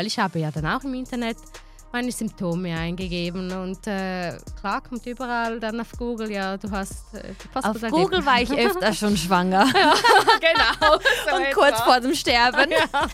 Weil ich habe ja dann auch im Internet meine Symptome eingegeben und äh, klar kommt überall dann auf Google, ja, du hast äh, Auf Google war ich öfter schon schwanger. ja, genau. So und kurz war. vor dem Sterben. Ja.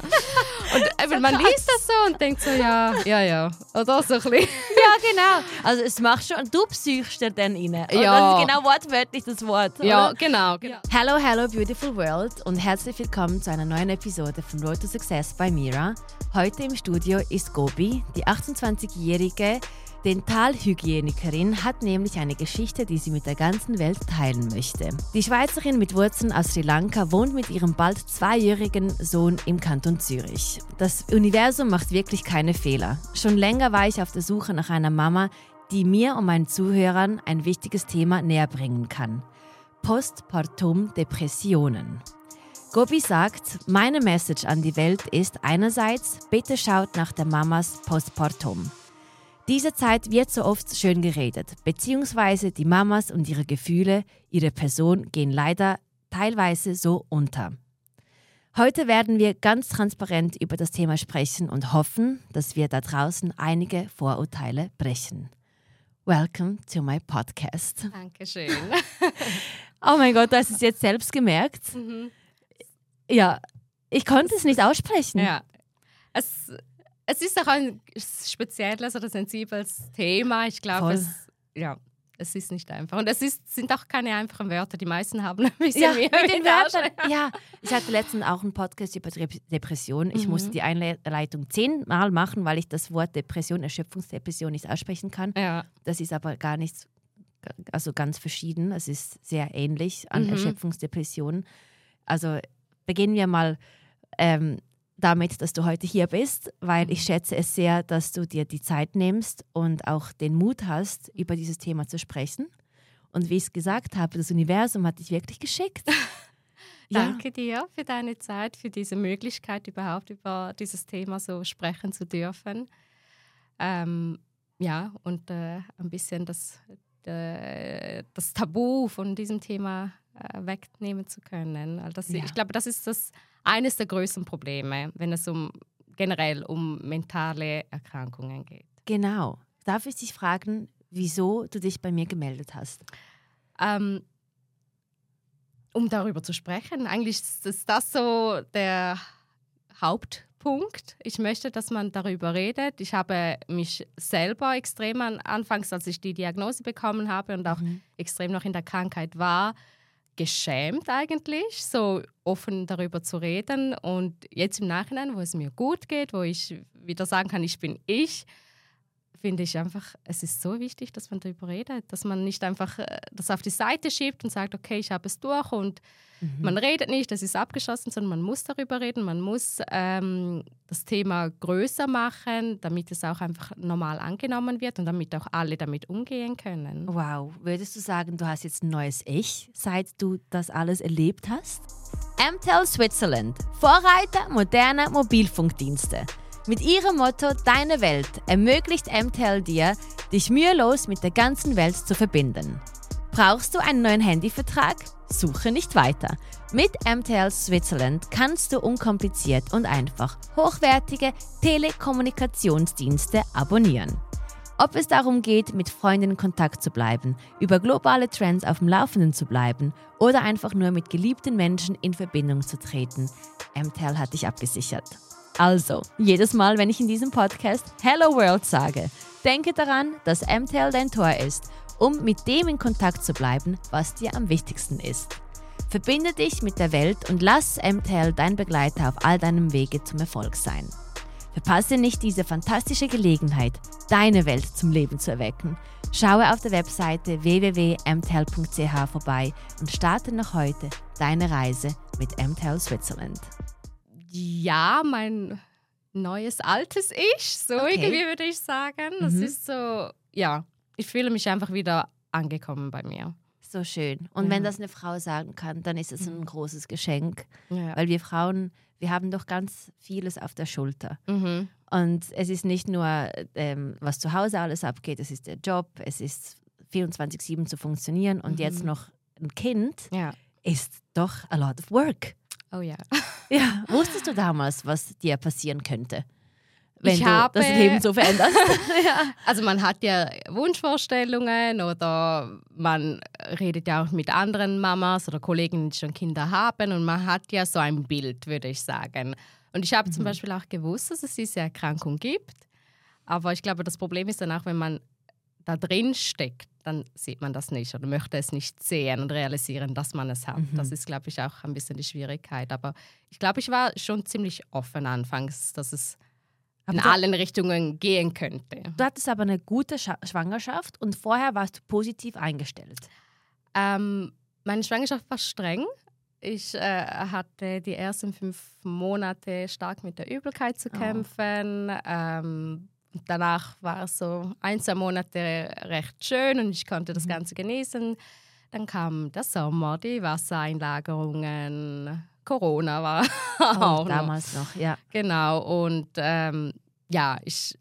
Und äh, man liest das so und denkt so, ja, ja, ja. Oder so ein bisschen. Ja, genau. Also es macht schon, du psychst dir dann rein. Ja. Das ist genau wortwörtlich das Wort. Ja, genau. genau. Hello, hello, beautiful world und herzlich willkommen zu einer neuen Episode von Road to Success bei Mira. Heute im Studio ist Gobi, die 28 21-jährige Dentalhygienikerin hat nämlich eine Geschichte, die sie mit der ganzen Welt teilen möchte. Die Schweizerin mit Wurzeln aus Sri Lanka wohnt mit ihrem bald zweijährigen Sohn im Kanton Zürich. Das Universum macht wirklich keine Fehler. Schon länger war ich auf der Suche nach einer Mama, die mir und meinen Zuhörern ein wichtiges Thema näher bringen kann. Postpartum Depressionen. Gobi sagt, meine Message an die Welt ist einerseits, bitte schaut nach der Mamas Postpartum. Diese Zeit wird so oft schön geredet, beziehungsweise die Mamas und ihre Gefühle, ihre Person gehen leider teilweise so unter. Heute werden wir ganz transparent über das Thema sprechen und hoffen, dass wir da draußen einige Vorurteile brechen. Welcome to my podcast. Dankeschön. oh mein Gott, du hast es jetzt selbst gemerkt. Mhm. Ja, ich konnte es nicht aussprechen. Ja. Es, es ist auch ein spezielles oder sensibles Thema. Ich glaube, es, ja, es ist nicht einfach. Und es ist, sind auch keine einfachen Wörter. Die meisten haben ein bisschen ja, mehr. Mit den Wörtern, ja, ich hatte letztens auch einen Podcast über Depression. Ich mhm. musste die Einleitung zehnmal machen, weil ich das Wort Depression, Erschöpfungsdepression nicht aussprechen kann. Ja. Das ist aber gar nichts, also ganz verschieden. Es ist sehr ähnlich an mhm. Erschöpfungsdepression. Also beginnen wir mal ähm, damit, dass du heute hier bist, weil ich schätze es sehr, dass du dir die Zeit nimmst und auch den Mut hast, über dieses Thema zu sprechen. Und wie ich es gesagt habe, das Universum hat dich wirklich geschickt. Danke dir für deine Zeit, für diese Möglichkeit, überhaupt über dieses Thema so sprechen zu dürfen. Ähm, ja, und äh, ein bisschen das, äh, das Tabu von diesem Thema wegnehmen zu können. Also das, ja. Ich glaube, das ist das eines der größten Probleme, wenn es um generell um mentale Erkrankungen geht. Genau. Darf ich dich fragen, wieso du dich bei mir gemeldet hast? Ähm, um darüber zu sprechen. Eigentlich ist das so der Hauptpunkt. Ich möchte, dass man darüber redet. Ich habe mich selber extrem an, anfangs, als ich die Diagnose bekommen habe und auch mhm. extrem noch in der Krankheit war, geschämt eigentlich, so offen darüber zu reden. Und jetzt im Nachhinein, wo es mir gut geht, wo ich wieder sagen kann, ich bin ich, finde ich einfach, es ist so wichtig, dass man darüber redet, dass man nicht einfach äh, das auf die Seite schiebt und sagt, okay, ich habe es durch und mhm. man redet nicht, das ist abgeschlossen, sondern man muss darüber reden, man muss ähm, das Thema größer machen, damit es auch einfach normal angenommen wird und damit auch alle damit umgehen können. Wow, würdest du sagen, du hast jetzt ein neues Ich, seit du das alles erlebt hast? MTEL Switzerland, Vorreiter moderner Mobilfunkdienste. Mit ihrem Motto Deine Welt ermöglicht MTEL dir, dich mühelos mit der ganzen Welt zu verbinden. Brauchst du einen neuen Handyvertrag? Suche nicht weiter. Mit MTL Switzerland kannst du unkompliziert und einfach hochwertige Telekommunikationsdienste abonnieren. Ob es darum geht, mit Freunden in Kontakt zu bleiben, über globale Trends auf dem Laufenden zu bleiben oder einfach nur mit geliebten Menschen in Verbindung zu treten, MTEL hat dich abgesichert. Also, jedes Mal, wenn ich in diesem Podcast Hello World sage, denke daran, dass MTL dein Tor ist, um mit dem in Kontakt zu bleiben, was dir am wichtigsten ist. Verbinde dich mit der Welt und lass MTL dein Begleiter auf all deinem Wege zum Erfolg sein. Verpasse nicht diese fantastische Gelegenheit, deine Welt zum Leben zu erwecken. Schaue auf der Webseite www.mtel.ch vorbei und starte noch heute deine Reise mit MTEL Switzerland ja, mein neues, altes Ich, so okay. irgendwie würde ich sagen. Das mhm. ist so, ja, ich fühle mich einfach wieder angekommen bei mir. So schön. Und ja. wenn das eine Frau sagen kann, dann ist es ein mhm. großes Geschenk. Ja. Weil wir Frauen, wir haben doch ganz vieles auf der Schulter. Mhm. Und es ist nicht nur, ähm, was zu Hause alles abgeht, es ist der Job, es ist 24-7 zu funktionieren und mhm. jetzt noch ein Kind ja. ist doch a lot of work. Oh ja. Ja, wusstest du damals, was dir passieren könnte? wenn Ich du habe- das Leben so veränderst? ja. Also man hat ja Wunschvorstellungen oder man redet ja auch mit anderen Mamas oder Kollegen, die schon Kinder haben und man hat ja so ein Bild, würde ich sagen. Und ich habe zum Beispiel auch gewusst, dass es diese Erkrankung gibt. Aber ich glaube, das Problem ist dann auch, wenn man da drin steckt, dann sieht man das nicht oder möchte es nicht sehen und realisieren, dass man es hat. Das ist, glaube ich, auch ein bisschen die Schwierigkeit. Aber ich glaube, ich war schon ziemlich offen anfangs, dass es in Aber da- allen Richtungen gehen könnte. Du hattest aber eine gute Scha Schwangerschaft und vorher warst du positiv eingestellt. Ähm, meine Schwangerschaft war streng. Ich äh, hatte die ersten fünf Monate stark mit der Übelkeit zu Oh. kämpfen. Ähm, und danach war es so ein, zwei Monate recht schön und ich konnte Mhm. das Ganze genießen. Dann kam der Sommer, die Wassereinlagerungen, Corona war auch Oh, noch. damals noch, ja. Genau, und ähm, ja, ich.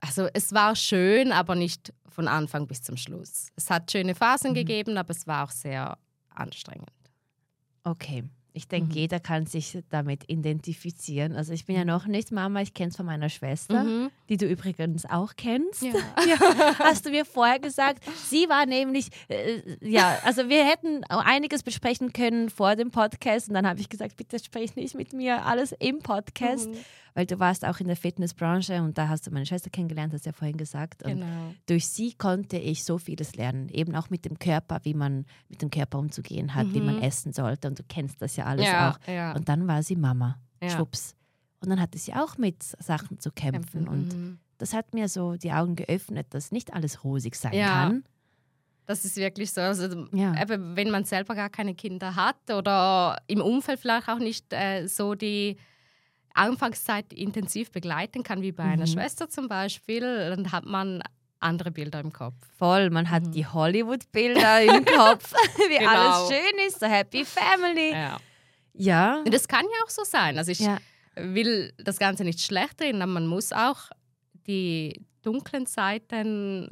Also, es war schön, aber nicht von Anfang bis zum Schluss. Es hat schöne Phasen Mhm. gegeben, aber es war auch sehr anstrengend. Okay. Ich denke, Mhm. jeder kann sich damit identifizieren. Also ich bin ja noch nicht Mama, ich kenne es von meiner Schwester, Mhm. Die du übrigens auch kennst. Ja. Hast du mir vorher gesagt. Sie war nämlich, äh, ja, also wir hätten einiges besprechen können vor dem Podcast und dann habe ich gesagt, bitte sprich nicht mit mir, alles im Podcast, Mhm. weil du warst auch in der Fitnessbranche und da hast du meine Schwester kennengelernt, hast du ja vorhin gesagt. Und Genau. durch sie konnte ich so vieles lernen, eben auch mit dem Körper, wie man mit dem Körper umzugehen hat, wie man Mhm. essen sollte und du kennst das ja alles Ja, auch. ja. Und dann war sie Mama, Ja. schwupps. Und dann hatte sie auch mit Sachen zu kämpfen und Mhm. das hat mir so die Augen geöffnet, dass nicht alles rosig sein Ja. kann. Das ist wirklich so. Also, Ja. wenn man selber gar keine Kinder hat oder im Umfeld vielleicht auch nicht äh, so die Anfangszeit intensiv begleiten kann, wie bei einer Mhm. Schwester zum Beispiel, dann hat man andere Bilder im Kopf. Voll, man hat Mhm. die Hollywood-Bilder im Kopf, wie Genau. alles schön ist, so Happy Family. Ja. Ja, Und das kann ja auch so sein. Also ich ja. Will das Ganze nicht schlecht reden, aber man muss auch die dunklen Seiten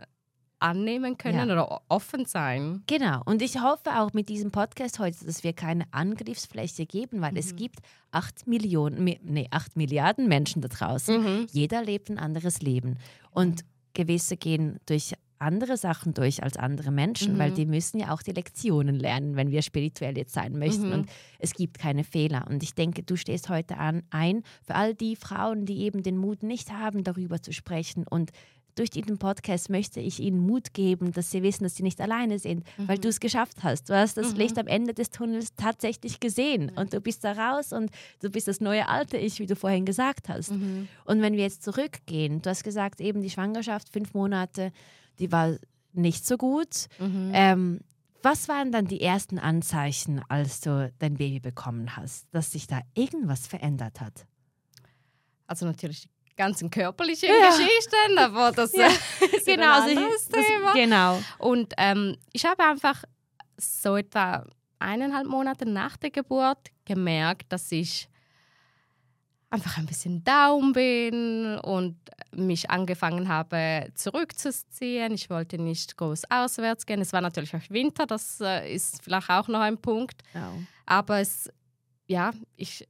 annehmen können Ja. oder offen sein. Genau. Und ich hoffe auch mit diesem Podcast heute, dass wir keine Angriffsfläche geben, weil es gibt acht Millionen, mi- nee, acht Milliarden Menschen da draußen. Jeder lebt ein anderes Leben. Und gewisse gehen durch andere Sachen durch als andere Menschen, Mhm. weil die müssen ja auch die Lektionen lernen, wenn wir spirituell jetzt sein möchten. Mhm. Und es gibt keine Fehler. Und ich denke, du stehst heute an, ein für all die Frauen, die eben den Mut nicht haben, darüber zu sprechen. Und durch diesen Podcast möchte ich ihnen Mut geben, dass sie wissen, dass sie nicht alleine sind, weil du es geschafft hast. Du hast das Mhm. Licht am Ende des Tunnels tatsächlich gesehen und du bist da raus und du bist das neue alte Ich, wie du vorhin gesagt hast. Mhm. Und wenn wir jetzt zurückgehen, du hast gesagt, eben die Schwangerschaft, fünf Monate, die war nicht so gut. Mhm. Ähm, was waren dann die ersten Anzeichen, als du dein Baby bekommen hast, dass sich da irgendwas verändert hat? Also natürlich die ganzen körperlichen Ja. Geschichten, aber das Ja, ist Genau, ein also ich- anderes das- Thema. genau. Und ähm, ich habe einfach so etwa eineinhalb Monate nach der Geburt gemerkt, dass ich einfach ein bisschen down bin und mich angefangen habe zurückzuziehen. Ich wollte nicht groß auswärts gehen. Es war natürlich auch Winter, das äh, ist vielleicht auch noch ein Punkt. Aber es, ja, ich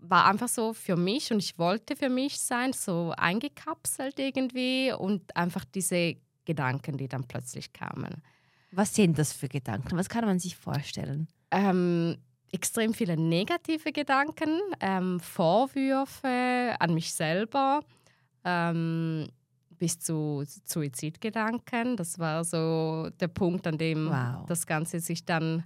war einfach so für mich und ich wollte für mich sein, so eingekapselt irgendwie und einfach diese Gedanken, die dann plötzlich kamen. Was sind das für Gedanken? Was kann man sich vorstellen? Ähm, extrem viele negative Gedanken, ähm, Vorwürfe an mich selber, ähm, bis zu Suizidgedanken. Das war so der Punkt, an dem Wow. das Ganze sich dann,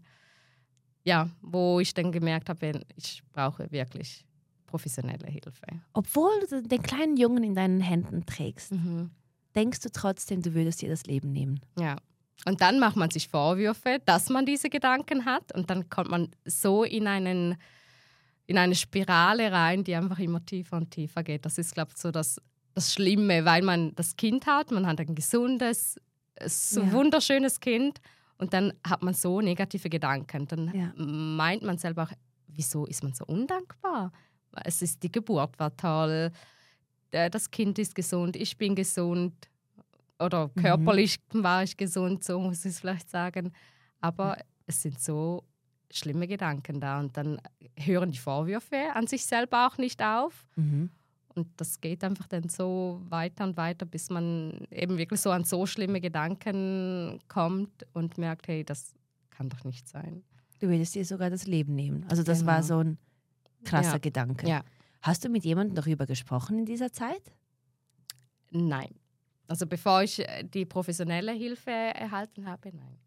ja, wo ich dann gemerkt habe, ich brauche wirklich professionelle Hilfe. Obwohl du den kleinen Jungen in deinen Händen trägst, Mhm. denkst du trotzdem, du würdest dir das Leben nehmen. Ja. Und dann macht man sich Vorwürfe, dass man diese Gedanken hat. Und dann kommt man so in, einen, in eine Spirale rein, die einfach immer tiefer und tiefer geht. Das ist, glaube ich, so das, das Schlimme, weil man das Kind hat, man hat ein gesundes, so Ja. wunderschönes Kind. Und dann hat man so negative Gedanken. Dann Ja. meint man selber auch, wieso ist man so undankbar? Es ist die Geburt war toll, äh, das Kind ist gesund, ich bin gesund oder Mhm. körperlich war ich gesund, so muss ich es vielleicht sagen. Aber es sind so schlimme Gedanken da und dann hören die Vorwürfe an sich selber auch nicht auf. Mhm. Und das geht einfach dann so weiter und weiter, bis man eben wirklich so an so schlimme Gedanken kommt und merkt, hey, das kann doch nicht sein. Du würdest dir sogar das Leben nehmen. Also das Genau. war so ein krasser Ja. Gedanke. Ja. Hast du mit jemandem darüber gesprochen in dieser Zeit? Nein. Also bevor ich äh, die professionelle Hilfe erhalten habe, nein.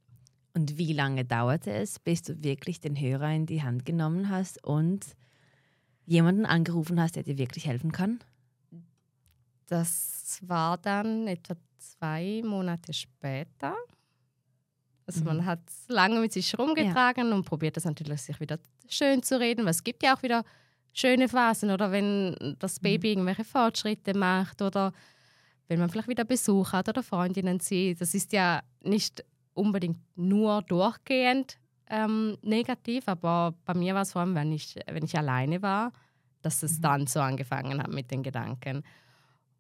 Und wie lange dauerte es, bis du wirklich den Hörer in die Hand genommen hast und jemanden angerufen hast, der dir wirklich helfen kann? Das war dann etwa zwei Monate später. Also Mhm. man hat lange mit sich rumgetragen und probiert das natürlich sich wieder schön zu reden, weil es gibt ja auch wieder schöne Phasen oder wenn das Baby irgendwelche Fortschritte macht oder wenn man vielleicht wieder Besuch hat oder Freundinnen sieht. Das ist ja nicht unbedingt nur durchgehend ähm, negativ, aber bei mir war es vor allem, wenn ich, wenn ich alleine war, dass es dann so angefangen hat mit den Gedanken.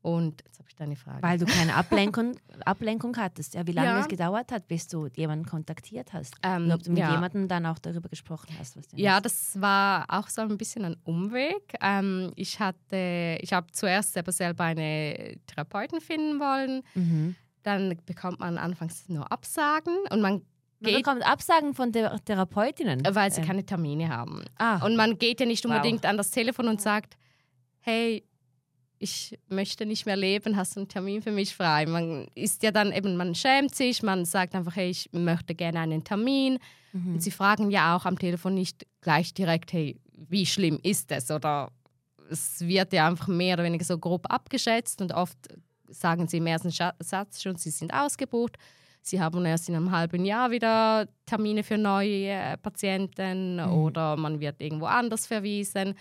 Und jetzt habe ich deine Frage. Weil du keine Ablenkung, Ablenkung hattest. Ja, wie lange Ja. es gedauert hat, bis du jemanden kontaktiert hast. Ähm, Und ob du mit ja. jemandem dann auch darüber gesprochen hast. Was Ja, ist. das war auch so ein bisschen ein Umweg. Ähm, ich hatte, ich habe zuerst aber selber eine Therapeutin finden wollen. Mhm. Dann bekommt man anfangs nur Absagen und man Man geht, bekommt Absagen von der Therapeutinnen. weil sie Ähm, keine Termine haben. ah, Und man geht ja nicht Wow. unbedingt an das Telefon und sagt, hey, ich möchte nicht mehr leben, hast du einen Termin für mich frei? Man ist ja dann eben, man schämt sich, man sagt einfach, hey, ich möchte gerne einen Termin. mhm. Und sie fragen ja auch am Telefon nicht gleich direkt, hey, wie schlimm ist es? Oder es wird ja einfach mehr oder weniger so grob abgeschätzt und oft sagen sie im ersten Satz schon, sie sind ausgebucht. Sie haben erst in einem halben Jahr wieder Termine für neue äh, Patienten Mhm. oder man wird irgendwo anders verwiesen.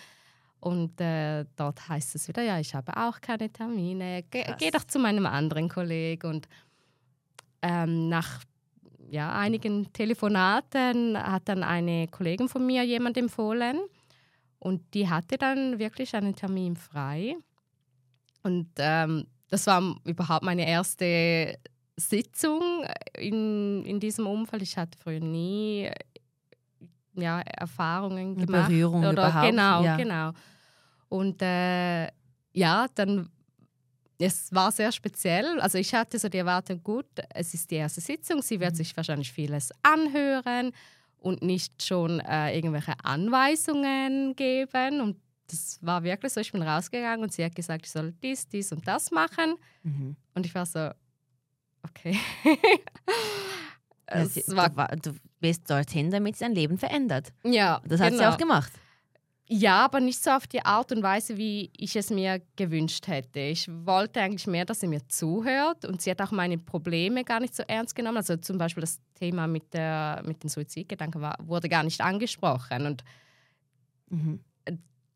Und äh, dort heißt es wieder, ja, ich habe auch keine Termine. Ge Krass. geh doch zu meinem anderen Kollegen. Und ähm, nach ja, einigen Telefonaten hat dann eine Kollegin von mir jemand empfohlen. Und die hatte dann wirklich einen Termin frei. Und ähm, das war überhaupt meine erste Sitzung in, in diesem Umfeld. Ich hatte früher nie ja, Erfahrungen gemacht. Berührung oder, überhaupt, Genau, ja. genau. Und äh, ja, dann, es war sehr speziell. Also ich hatte so die Erwartung, gut, es ist die erste Sitzung, sie Mhm. wird sich wahrscheinlich vieles anhören und nicht schon äh, irgendwelche Anweisungen geben. Und das war wirklich so, ich bin rausgegangen und sie hat gesagt, ich soll dies, dies und das machen. Mhm. Und ich war so, okay. Ja, es sie- war, du, war- du bist dorthin, damit dein Leben verändert. ja, Das hat sie genau. auch gemacht. Ja, aber nicht so auf die Art und Weise, wie ich es mir gewünscht hätte. Ich wollte eigentlich mehr, dass sie mir zuhört und sie hat auch meine Probleme gar nicht so ernst genommen. Also zum Beispiel das Thema mit, der, mit den Suizidgedanken war, wurde gar nicht angesprochen und Mhm.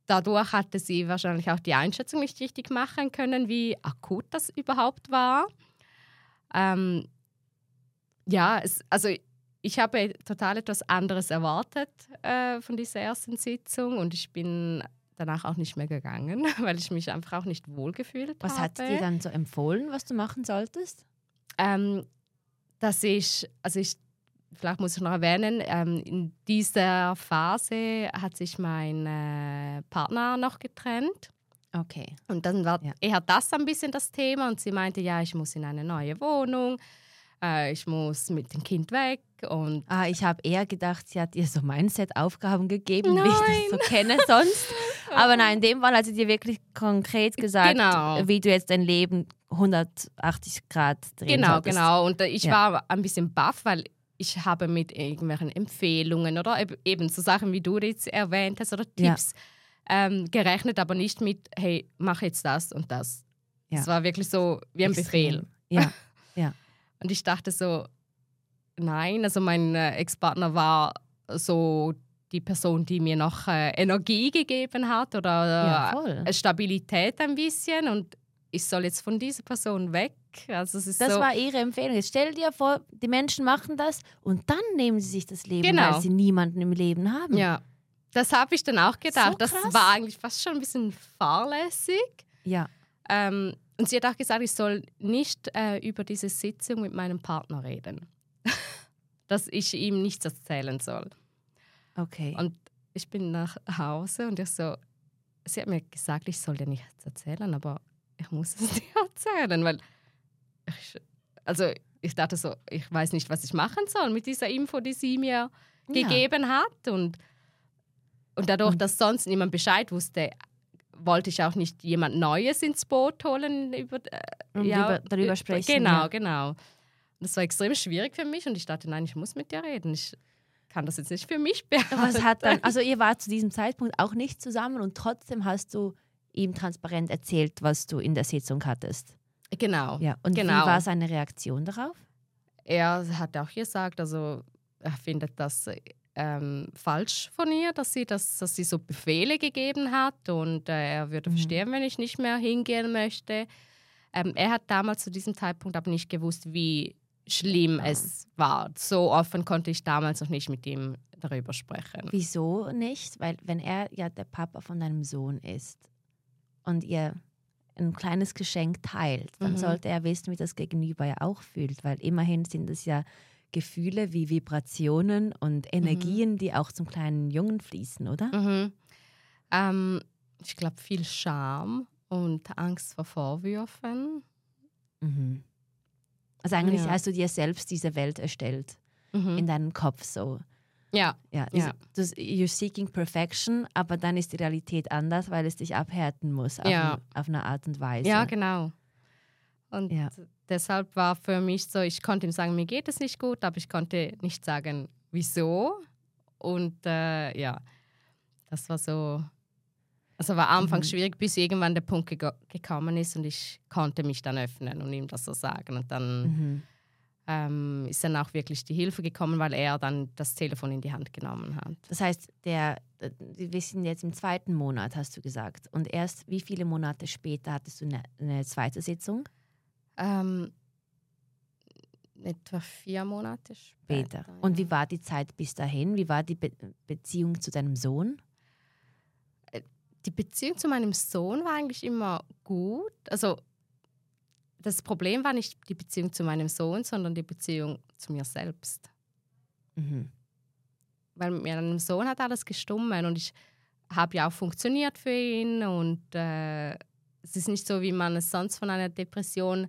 dadurch hatte sie wahrscheinlich auch die Einschätzung nicht richtig machen können, wie akut das überhaupt war. Ähm, ja, es, also ich habe total etwas anderes erwartet äh, von dieser ersten Sitzung und ich bin danach auch nicht mehr gegangen, weil ich mich einfach auch nicht wohlgefühlt Was habe. hat sie dir dann so empfohlen, was du machen solltest? Ähm, dass ich, also ich, vielleicht muss ich noch erwähnen, ähm, in dieser Phase hat sich mein äh, Partner noch getrennt. Okay. Und dann war Ja. eher das ein bisschen das Thema und sie meinte, ja, ich muss in eine neue Wohnung, äh, ich muss mit dem Kind weg und Ah, ich habe eher gedacht, sie hat dir so Mindset-Aufgaben gegeben, wie ich Nein. das so kenne sonst. Aber nein, in dem Fall hat sie dir wirklich konkret gesagt, Genau. wie du jetzt dein Leben 180 Grad drehen genau, solltest. genau. Und äh, ich Ja. war ein bisschen baff, weil ich habe mit irgendwelchen Empfehlungen oder eb- eben so Sachen, wie du jetzt erwähnt hast, oder Ja. Tipps ähm, gerechnet, aber nicht mit, hey, mach jetzt das und das. Ja. Es war wirklich so wie ein Extrem. Befehl. Ja, Und ich dachte so, nein, also mein äh, Ex-Partner war so die Person, die mir noch äh, Energie gegeben hat oder ja äh, voll. Stabilität ein bisschen und ich soll jetzt von dieser Person weg. Also Das so, war ihre Empfehlung. Jetzt stell dir vor, die Menschen machen das und dann nehmen sie sich das Leben, Genau. weil sie niemanden im Leben haben. ja, das habe ich dann auch gedacht. So das war eigentlich fast schon ein bisschen fahrlässig. Ja. Ähm, und sie hat auch gesagt, ich soll nicht äh, über diese Sitzung mit meinem Partner reden. Dass ich ihm nichts erzählen soll. Okay. Und ich bin nach Hause und ich so, sie hat mir gesagt, ich soll dir nichts erzählen, aber ich muss es dir erzählen, weil ich, also ich dachte so, ich weiß nicht, was ich machen soll mit dieser Info, die sie mir ja. gegeben hat und und dadurch, dass sonst niemand Bescheid wusste, wollte ich auch nicht jemand Neues ins Boot holen über äh, ja, darüber sprechen. Genau, ja. genau. Das war extrem schwierig für mich und ich dachte, nein, ich muss mit dir reden. Ich kann das jetzt nicht für mich behalten. Was hat dann, also ihr wart zu diesem Zeitpunkt auch nicht zusammen und trotzdem hast du ihm transparent erzählt, was du in der Sitzung hattest. Genau. Ja. Und genau. wie war seine Reaktion darauf? Er hat auch gesagt, also er findet das ähm, falsch von ihr, dass sie, das, dass sie so Befehle gegeben hat und äh, er würde mhm. verstehen, wenn ich nicht mehr hingehen möchte. Ähm, er hat damals zu diesem Zeitpunkt aber nicht gewusst, wie schlimm es war. So offen konnte ich damals noch nicht mit ihm darüber sprechen. Wieso nicht? Weil wenn er ja der Papa von deinem Sohn ist und ihr ein kleines Geschenk teilt, dann mhm. sollte er wissen, wie das Gegenüber ja auch fühlt, weil immerhin sind es ja Gefühle wie Vibrationen und mhm. Energien, mhm. die auch zum kleinen Jungen fließen, oder? Mhm. Ähm, ich glaube, viel Scham und Angst vor Vorwürfen. Mhm. Also eigentlich ja. hast du dir selbst diese Welt erstellt, mhm. in deinem Kopf so. Ja. ja, ja. Das, you're seeking perfection, aber dann ist die Realität anders, weil es dich abhärten muss auf, ja. ein, auf eine Art und Weise. Ja, genau. Und ja. Deshalb war für mich so, ich konnte ihm sagen, mir geht es nicht gut, aber ich konnte nicht sagen, wieso. Und äh, ja, das war so, also war Anfang mhm. schwierig, bis irgendwann der Punkt ge gekommen ist und ich konnte mich dann öffnen und ihm das so sagen. Und dann mhm. ähm, ist dann auch wirklich die Hilfe gekommen, weil er dann das Telefon in die Hand genommen hat. Das heißt, der, wir sind jetzt im zweiten Monat, hast du gesagt. Und erst wie viele Monate später hattest du eine, eine zweite Sitzung? Ähm, etwa vier Monate später. später. Und wie war die Zeit bis dahin? Wie war die Be Beziehung zu deinem Sohn? Äh, die Beziehung zu meinem Sohn war eigentlich immer gut. Also das Problem war nicht die Beziehung zu meinem Sohn, sondern die Beziehung zu mir selbst. Mhm. Weil mit meinem Sohn hat alles gestummen und ich habe ja auch funktioniert für ihn und äh, es ist nicht so, wie man es sonst von einer Depression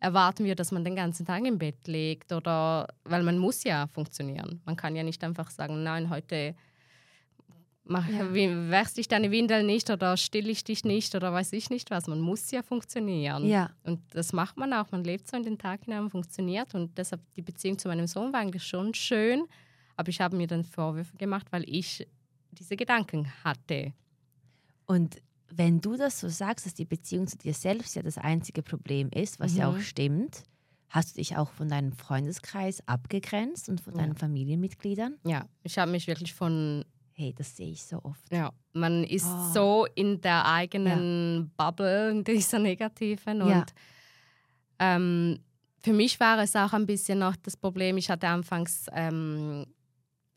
erwarten wir, dass man den ganzen Tag im Bett liegt oder weil man muss ja funktionieren. Man kann ja nicht einfach sagen, nein, heute mach, ja. ich deine Windel nicht oder still ich dich nicht oder weiß ich nicht was. Man muss ja funktionieren. Ja. Und das macht man auch. Man lebt so in den Tag hinein und funktioniert. Und deshalb die Beziehung zu meinem Sohn war eigentlich schon schön. Aber ich habe mir dann Vorwürfe gemacht, weil ich diese Gedanken hatte. Und wenn du das so sagst, dass die Beziehung zu dir selbst ja das einzige Problem ist, was mhm. ja auch mhm. stimmt, hast du dich auch von deinem Freundeskreis abgegrenzt und von ja. deinen Familienmitgliedern? Ja, ich habe mich wirklich von. Hey, das sehe ich so oft. Ja, man ist oh. so in der eigenen ja. Bubble, in dieser negativen. Und ja. ähm, für mich war es auch ein bisschen noch das Problem, ich hatte anfangs, ähm,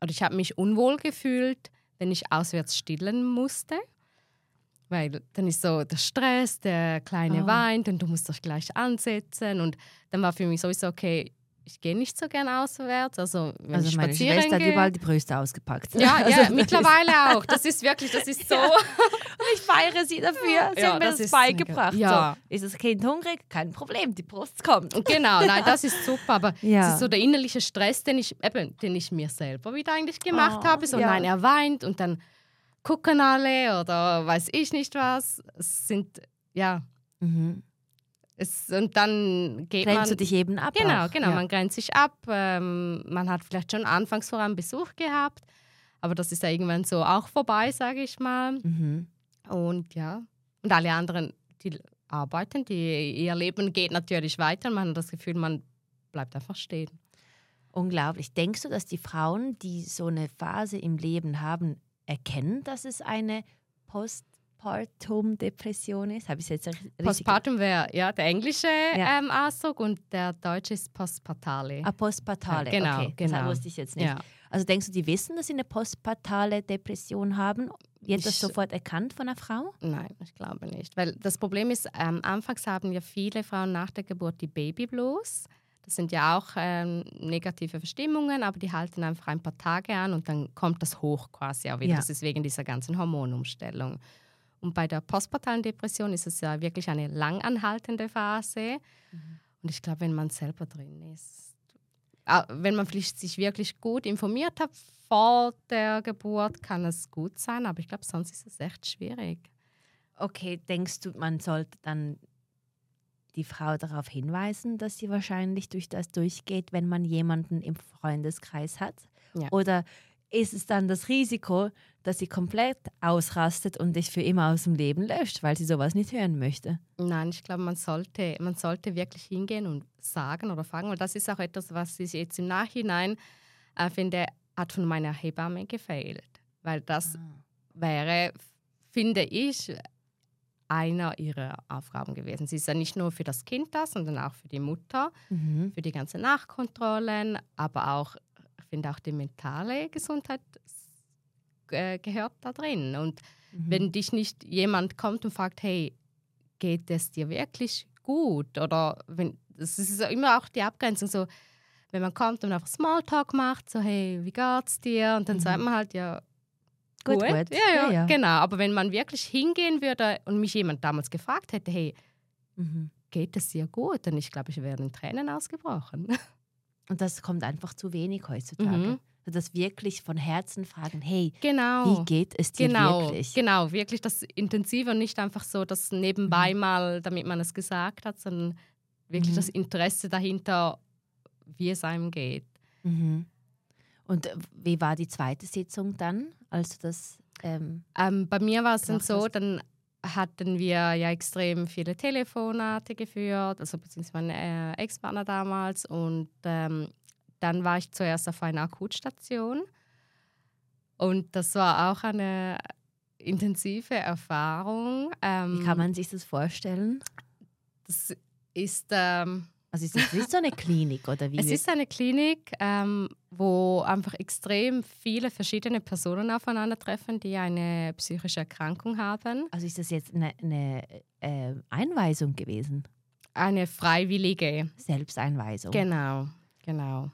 oder ich habe mich unwohl gefühlt, wenn ich auswärts stillen musste. Weil dann ist so der Stress, der Kleine oh. weint und du musst dich gleich ansetzen. Und dann war für mich sowieso okay, ich gehe nicht so gern auswärts. Also, wenn also ich meine Schwester hat überall die Brüste ausgepackt. Ja, also ja mittlerweile auch. Das ist wirklich, das ist so. Ja. Und ich feiere sie dafür. Sie ja, hat mir das, das beigebracht. Ja. So, ist das Kind hungrig? Kein Problem, die Brust kommt. Genau, nein, das ist super. Aber ja. es ist so der innerliche Stress, den ich, eben, den ich mir selber wieder eigentlich gemacht oh, habe. So, nein, er weint und dann gucken alle oder weiß ich nicht was. Es sind, ja. Mhm. Es, und dann geht Grenzt man. du dich eben ab? Genau, auch. genau. Ja. Man grenzt sich ab. Ähm, man hat vielleicht schon anfangs vor einem Besuch gehabt, aber das ist ja irgendwann so auch vorbei, sage ich mal. Mhm. Und ja, und alle anderen, die arbeiten, die, ihr Leben geht natürlich weiter. Man hat das Gefühl, man bleibt einfach stehen. Unglaublich. Denkst du, dass die Frauen, die so eine Phase im Leben haben, erkennen, dass es eine Postpartum-Depression ist? Habe ich jetzt richtig Postpartum wäre ja der englische ja. Ähm, Ausdruck und der deutsche ist postpartale. Ah, postpartale, ja, genau, okay. genau. Das wusste ich jetzt nicht. Ja. Also denkst du, die wissen, dass sie eine postpartale Depression haben? Wird das sofort erkannt von einer Frau? Nein, ich glaube nicht. Weil das Problem ist, ähm, anfangs haben ja viele Frauen nach der Geburt die Babyblues. Das sind ja auch ähm, negative Verstimmungen, aber die halten einfach ein paar Tage an und dann kommt das hoch quasi auch wieder. Ja. Das ist wegen dieser ganzen Hormonumstellung. Und bei der postpartalen Depression ist es ja wirklich eine langanhaltende Phase. Mhm. Und ich glaube, wenn man selber drin ist, ah, wenn man vielleicht sich wirklich gut informiert hat vor der Geburt, kann es gut sein. Aber ich glaube, sonst ist es echt schwierig. Okay, denkst du, man sollte dann die Frau darauf hinweisen, dass sie wahrscheinlich durch das durchgeht, wenn man jemanden im Freundeskreis hat? Ja. Oder ist es dann das Risiko, dass sie komplett ausrastet und dich für immer aus dem Leben löscht, weil sie sowas nicht hören möchte? Nein, ich glaube, man sollte, man sollte wirklich hingehen und sagen oder fragen, weil das ist auch etwas, was ich jetzt im Nachhinein äh, finde, hat von meiner Hebamme gefehlt. Weil das wäre, finde ich, einer ihrer Aufgaben gewesen. Sie ist ja nicht nur für das Kind da, sondern auch für die Mutter, Mhm. für die ganzen Nachkontrollen, aber auch, ich finde auch die mentale Gesundheit äh, gehört da drin. Und Mhm. wenn dich nicht jemand kommt und fragt, hey, geht es dir wirklich gut? Oder wenn, das ist ja immer auch die Abgrenzung so, wenn man kommt und einfach Smalltalk macht, so, hey, wie geht's dir? Und dann Mhm. sagt man halt, ja, Gut, gut. gut. Ja, ja, Ja, genau. Aber wenn man wirklich hingehen würde und mich jemand damals gefragt hätte, hey, Mhm. geht es dir gut? Dann ich glaube, ich wäre in Tränen ausgebrochen. Und das kommt einfach zu wenig heutzutage. Mhm. Also Das wirklich von Herzen fragen, hey, Genau. wie geht es dir Genau, wirklich? genau, wirklich das Intensive und nicht einfach so das Mhm. nebenbei mal, damit man es gesagt hat, sondern wirklich Mhm. das Interesse dahinter, wie es einem geht. Mhm. Und äh, wie war die zweite Sitzung dann, als du das ähm, Ähm, bei mir war es dann so, hast. dann hatten wir ja extrem viele Telefonate geführt, also beziehungsweise mein äh, Ex-Partner damals und ähm, dann war ich zuerst auf einer Akutstation und das war auch eine intensive Erfahrung. Ähm, Wie kann man sich das vorstellen? Das ist, ähm, Also ist das so eine Klinik oder wie? es ist eine Klinik, ähm, wo einfach extrem viele verschiedene Personen aufeinandertreffen, die eine psychische Erkrankung haben. also ist das jetzt eine, eine äh, Einweisung gewesen? Eine freiwillige. Selbsteinweisung. Genau, genau.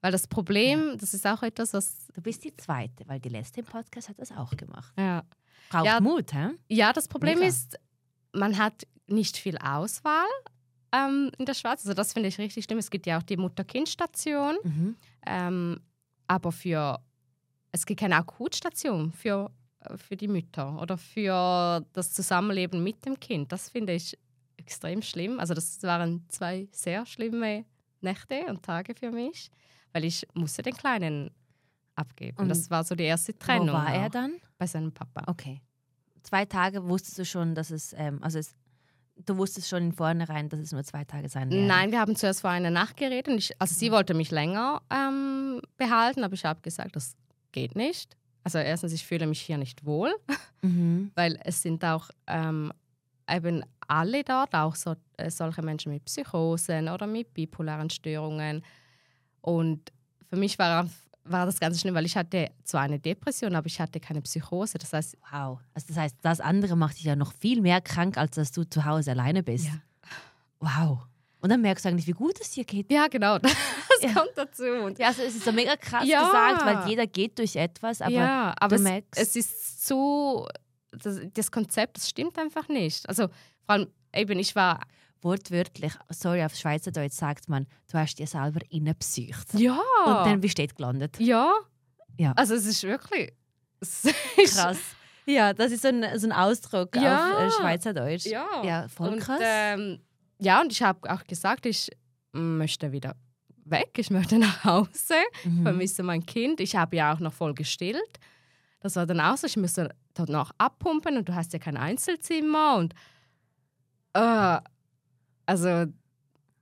Weil das Problem, das ist auch etwas, was. Du bist die zweite, weil die letzte im Podcast hat das auch gemacht. Ja, Braucht Ja. Mut, hä? ja das Problem Mega. ist, man hat nicht viel Auswahl ähm, in der Schweiz. Also, das finde ich richtig schlimm. Es gibt ja auch die Mutter-Kind-Station. Mhm. Ähm, aber für es gibt keine Akutstation für, äh, für die Mütter oder für das Zusammenleben mit dem Kind. Das finde ich extrem schlimm. Also das waren zwei sehr schlimme Nächte und Tage für mich, weil ich musste den Kleinen abgeben. Und das war so die erste Trennung. Wo war er dann? Bei seinem Papa. Okay. Zwei Tage wusstest du schon, dass es, ähm, also es, du wusstest schon in vornherein, dass es nur zwei Tage sein werden. Nein, wir haben zuerst vor einer Nacht geredet. Und ich, also sie wollte mich länger ähm, behalten, aber ich habe gesagt, das geht nicht. Also erstens, ich fühle mich hier nicht wohl. Mhm. weil es sind auch ähm, eben alle dort, auch so, äh, solche Menschen mit Psychosen oder mit bipolaren Störungen. Und für mich war, war das ganz schlimm, weil ich hatte zwar eine Depression, aber ich hatte keine Psychose. Das heißt, Wow. Also das heißt, das andere macht dich ja noch viel mehr krank, als dass du zu Hause alleine bist. ja, Wow. Und dann merkst du eigentlich, wie gut es dir geht. ja genau, das Ja. kommt dazu. Und Ja, also es ist so mega krass Ja. gesagt, weil jeder geht durch etwas, aber ja, aber du es, merkst- es ist zu, das, das Konzept, das stimmt einfach nicht. Also vor allem, eben, ich war, wortwörtlich, sorry, auf Schweizerdeutsch sagt man, du hast dir selber innepsycht. ja, Und dann bist du dort gelandet. ja, Ja. also es ist wirklich, es ist, Krass. Ja, das ist so ein, so ein Ausdruck Ja. auf äh, Schweizerdeutsch. Ja, Ja, voll und, krass. ähm, ja, und ich habe auch gesagt, ich möchte wieder weg, ich möchte nach Hause, Mhm. vermisse mein Kind. Ich habe ja auch noch voll gestillt. Das war dann auch so, ich müsste dort noch abpumpen und du hast ja kein Einzelzimmer und äh, also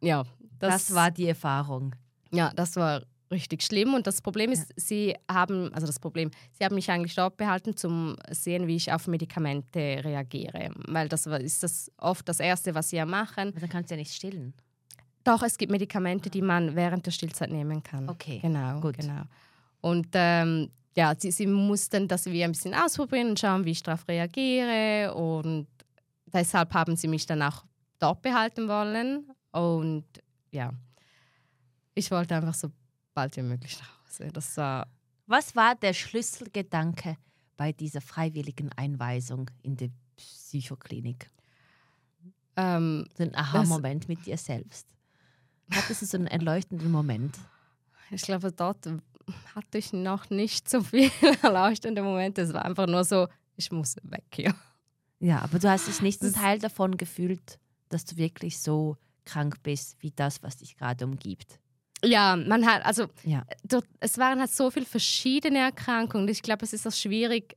ja, das, das war die Erfahrung. ja, das war richtig schlimm. Und das Problem ist, sie haben, also das Problem, sie haben mich eigentlich dort behalten, zum sehen, wie ich auf Medikamente reagiere. Weil das ist das oft das Erste, was sie ja machen. Aber dann kannst du ja nicht stillen. Doch, es gibt Medikamente, die man während der Stillzeit nehmen kann. Okay, Genau, gut. genau. Und ähm, ja, sie, sie mussten das wie ein bisschen ausprobieren und schauen, wie ich darauf reagiere. Und deshalb haben sie mich dann auch dort behalten wollen. Und ja, ich wollte einfach so bald wie möglich nach Hause. Das war Was war der Schlüsselgedanke bei dieser freiwilligen Einweisung in die Psychoklinik? Ähm, So ein Aha-Moment mit dir selbst. Hattest du so einen erleuchtenden Moment? ich glaube, dort hatte ich noch nicht so viel erleuchtende Momente. Es war einfach nur so, ich muss weg hier. Ja, aber du hast dich nicht ein Teil davon gefühlt, dass du wirklich so krank bist, wie das, was dich gerade umgibt. Ja, man hat, also Ja. dort, es waren halt so viele verschiedene Erkrankungen. Ich glaube, es ist auch schwierig,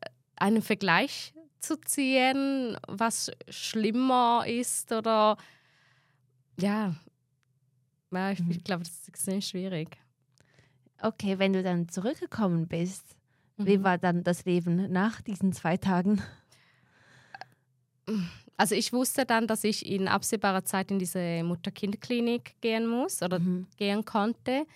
äh, einen Vergleich zu ziehen, was schlimmer ist oder ja. ja ich, Mhm. ich glaube, das ist extrem schwierig. Okay, wenn du dann zurückgekommen bist, wie Mhm. war dann das Leben nach diesen zwei Tagen? Also ich wusste dann, dass ich in absehbarer Zeit in diese Mutter-Kind-Klinik gehen muss oder Mhm. gehen konnte.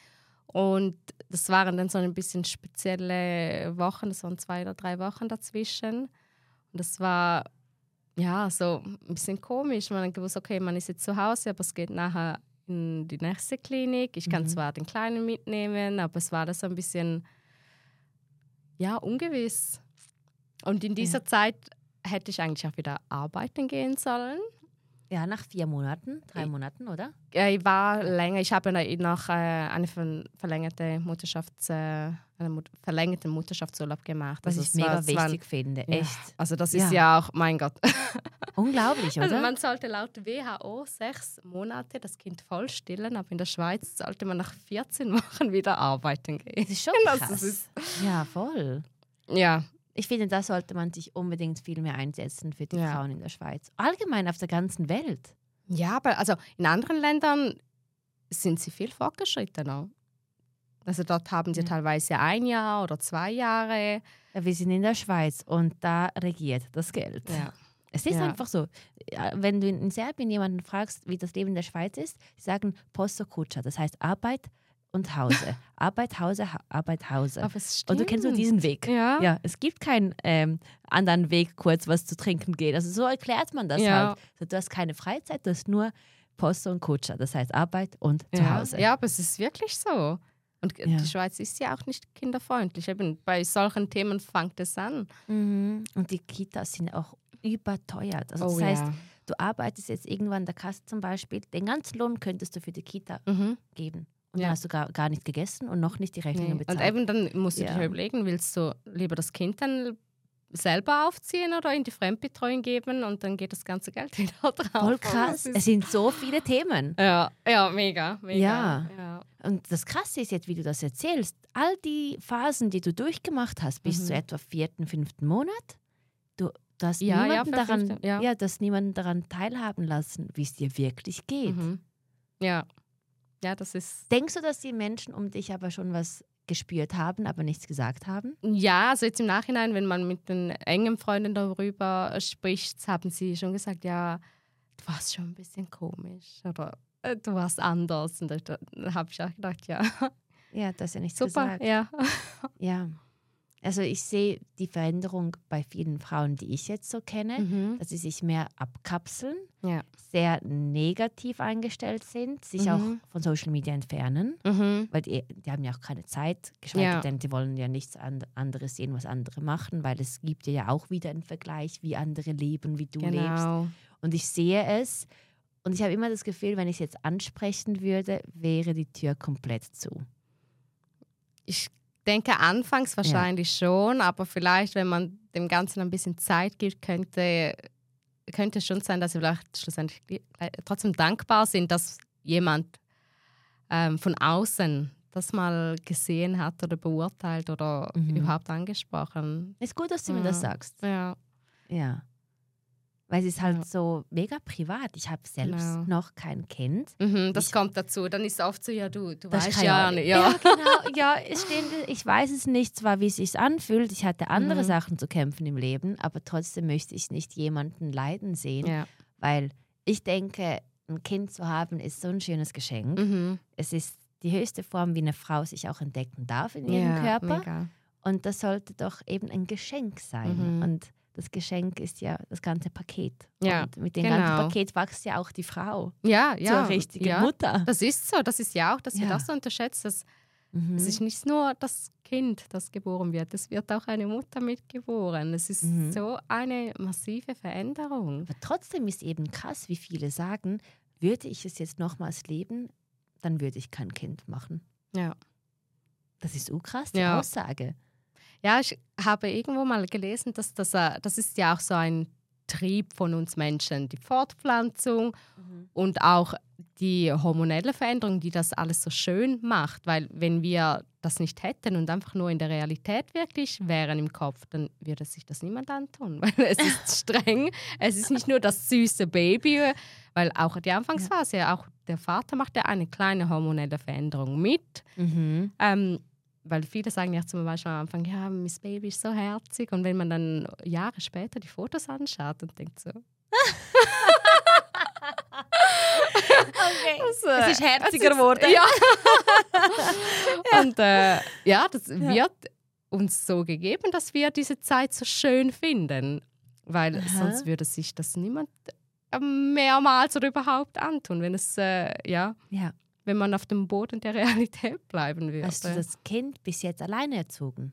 Und das waren dann so ein bisschen spezielle Wochen, das waren zwei oder drei Wochen dazwischen. Und das war ja so ein bisschen komisch. Man hat gewusst, okay, man ist jetzt zu Hause, aber es geht nachher in die nächste Klinik. Ich kann Mhm. zwar den Kleinen mitnehmen, aber es war das so ein bisschen ja ungewiss. Und in dieser Zeit hätte ich eigentlich auch wieder arbeiten gehen sollen. Ja, nach vier Monaten, drei Ich- Monaten, oder? Ich war länger. Ich habe noch äh, eine ver verlängerte Mutterschafts, äh, einen verlängerten Mutterschaftsurlaub gemacht. Was Also ich mega war- wichtig finde. Ja. Echt. Also das Ja. ist ja auch, mein Gott. Unglaublich, Also oder? man sollte laut WHO sechs Monate das Kind voll stillen, aber in der Schweiz sollte man nach 14 Wochen wieder arbeiten gehen. das ist schon Das krass. ist- ja, voll. Ja, Ich finde, da sollte man sich unbedingt viel mehr einsetzen für die Ja. Frauen in der Schweiz. Allgemein auf der ganzen Welt. ja, aber also in anderen Ländern sind sie viel fortgeschrittener. Also dort haben sie Ja. teilweise ein Jahr oder zwei Jahre. Ja, Wir sind in der Schweiz und da regiert das Geld. Ja. Es ist einfach so. Wenn du in Serbien jemanden fragst, wie das Leben in der Schweiz ist, sie sagen Posto Kutscha, das heißt Arbeit und Hause. Arbeit, Hause, ha Arbeit, Hause. Aber es Und du kennst nur diesen Weg. Ja. Ja, es gibt keinen ähm, anderen Weg, kurz was zu trinken geht. Also so erklärt man das Ja. halt. Du hast keine Freizeit, du hast nur Posto und Kutscha, das heißt Arbeit und Ja. Zuhause. ja, aber es ist wirklich so. Und Ja. die Schweiz ist ja auch nicht kinderfreundlich. Eben bei solchen Themen fängt es an. Mhm. Und die Kitas sind auch überteuert. Also Oh das heißt, du arbeitest jetzt irgendwann an der Kasse zum Beispiel, den ganzen Lohn könntest du für die Kita Mhm. geben. Und Ja. dann hast du gar, gar nicht gegessen und noch nicht die Rechnungen Nee. Und bezahlt. eben dann musst du Ja. dich überlegen, willst du lieber das Kind dann selber aufziehen oder in die Fremdbetreuung geben und dann geht das ganze Geld wieder drauf. Voll krass. Es sind so viele Themen. Ja, ja, mega, mega. Ja. ja. Und das Krasse ist jetzt, wie du das erzählst, all die Phasen, die du durchgemacht hast, bis Mhm. zu etwa vierten, fünften Monat, du, du hast Ja, ja, niemanden, für daran, fünften, ja. ja, niemanden daran teilhaben lassen, wie es dir wirklich geht. Mhm. Ja. Ja, das ist. Denkst du, dass die Menschen um dich aber schon was gespürt haben, aber nichts gesagt haben? Ja, also jetzt im Nachhinein, wenn man mit den engen Freunden darüber spricht, haben sie schon gesagt, ja, du warst schon ein bisschen komisch oder äh, du warst anders. Und da, da habe ich auch gedacht, ja, Ja, das ist ja nichts super, gesagt. ja. Ja. Also ich sehe die Veränderung bei vielen Frauen, die ich jetzt so kenne, Mhm. dass sie sich mehr abkapseln, Ja. sehr negativ eingestellt sind, sich Mhm. auch von Social Media entfernen, Mhm. weil die, die haben ja auch keine Zeit, geschweige Ja. denn, die wollen ja nichts and anderes sehen, was andere machen, weil es gibt ja auch wieder einen Vergleich, wie andere leben, wie du lebst. Genau. Und ich sehe es und ich habe immer das Gefühl, wenn ich es jetzt ansprechen würde, wäre die Tür komplett zu. Ich denke anfangs wahrscheinlich schon, aber vielleicht, wenn man dem Ganzen ein bisschen Zeit gibt, könnte, könnte es schon sein, dass sie vielleicht schlussendlich äh, trotzdem dankbar sind, dass jemand ähm, von außen das mal gesehen hat oder beurteilt oder Mhm. überhaupt angesprochen. Ist gut, dass du mir das Ja. sagst. Ja, Ja. Weil es ist halt Ja. so mega privat. Ich habe selbst Genau. noch kein Kind. mhm, das Ich- kommt dazu. Dann ist es oft so, ja, du, du weißt ja nicht. Ja, Ja. genau. Ja, stehen, ich weiß es nicht, zwar wie es sich anfühlt. Ich hatte andere Mhm. Sachen zu kämpfen im Leben, aber trotzdem möchte ich nicht jemanden leiden sehen, Ja. weil ich denke, ein Kind zu haben ist so ein schönes Geschenk. Mhm. Es ist die höchste Form, wie eine Frau sich auch entdecken darf in ihrem Körper. Mega. Und das sollte doch eben ein Geschenk sein. Mhm. Und das Geschenk ist ja das ganze Paket. Ja, Und mit dem genau. ganzen Paket wächst ja auch die Frau Ja, ja. zur richtigen ja. Mutter. Das ist so. Das ist ja auch, dass wir Ja. das so unterschätzt, dass Mhm. es ist nicht nur das Kind, das geboren wird, es wird auch eine Mutter mitgeboren. Es ist Mhm. so eine massive Veränderung. Aber trotzdem ist eben krass, wie viele sagen, würde ich es jetzt nochmals leben, dann würde ich kein Kind machen. Ja. Das ist so krass, die Ja. Aussage. Ja, ich habe irgendwo mal gelesen, dass das, äh, das ist ja auch so ein Trieb von uns Menschen, die Fortpflanzung und auch die hormonelle Veränderung, die das alles so schön macht. Weil wenn wir das nicht hätten und einfach nur in der Realität wirklich wären im Kopf, dann würde sich das niemand antun. Weil es ist streng, es ist nicht nur das süße Baby, weil auch die Anfangsphase, auch der Vater macht ja eine kleine hormonelle Veränderung mit. Mhm. Ähm, weil viele sagen ja zum Beispiel am Anfang, ja, Miss Baby ist so herzig. Und wenn man dann Jahre später die Fotos anschaut und denkt so, Okay. äh, Es ist herziger geworden. Ja. Und äh, ja, das wird uns so gegeben, dass wir diese Zeit so schön finden. Weil Aha. sonst würde sich das niemand mehrmals oder überhaupt antun, wenn es, äh, ja, Ja. Wenn man auf dem Boden der Realität bleiben würde. Hast du das Kind bis jetzt alleine erzogen?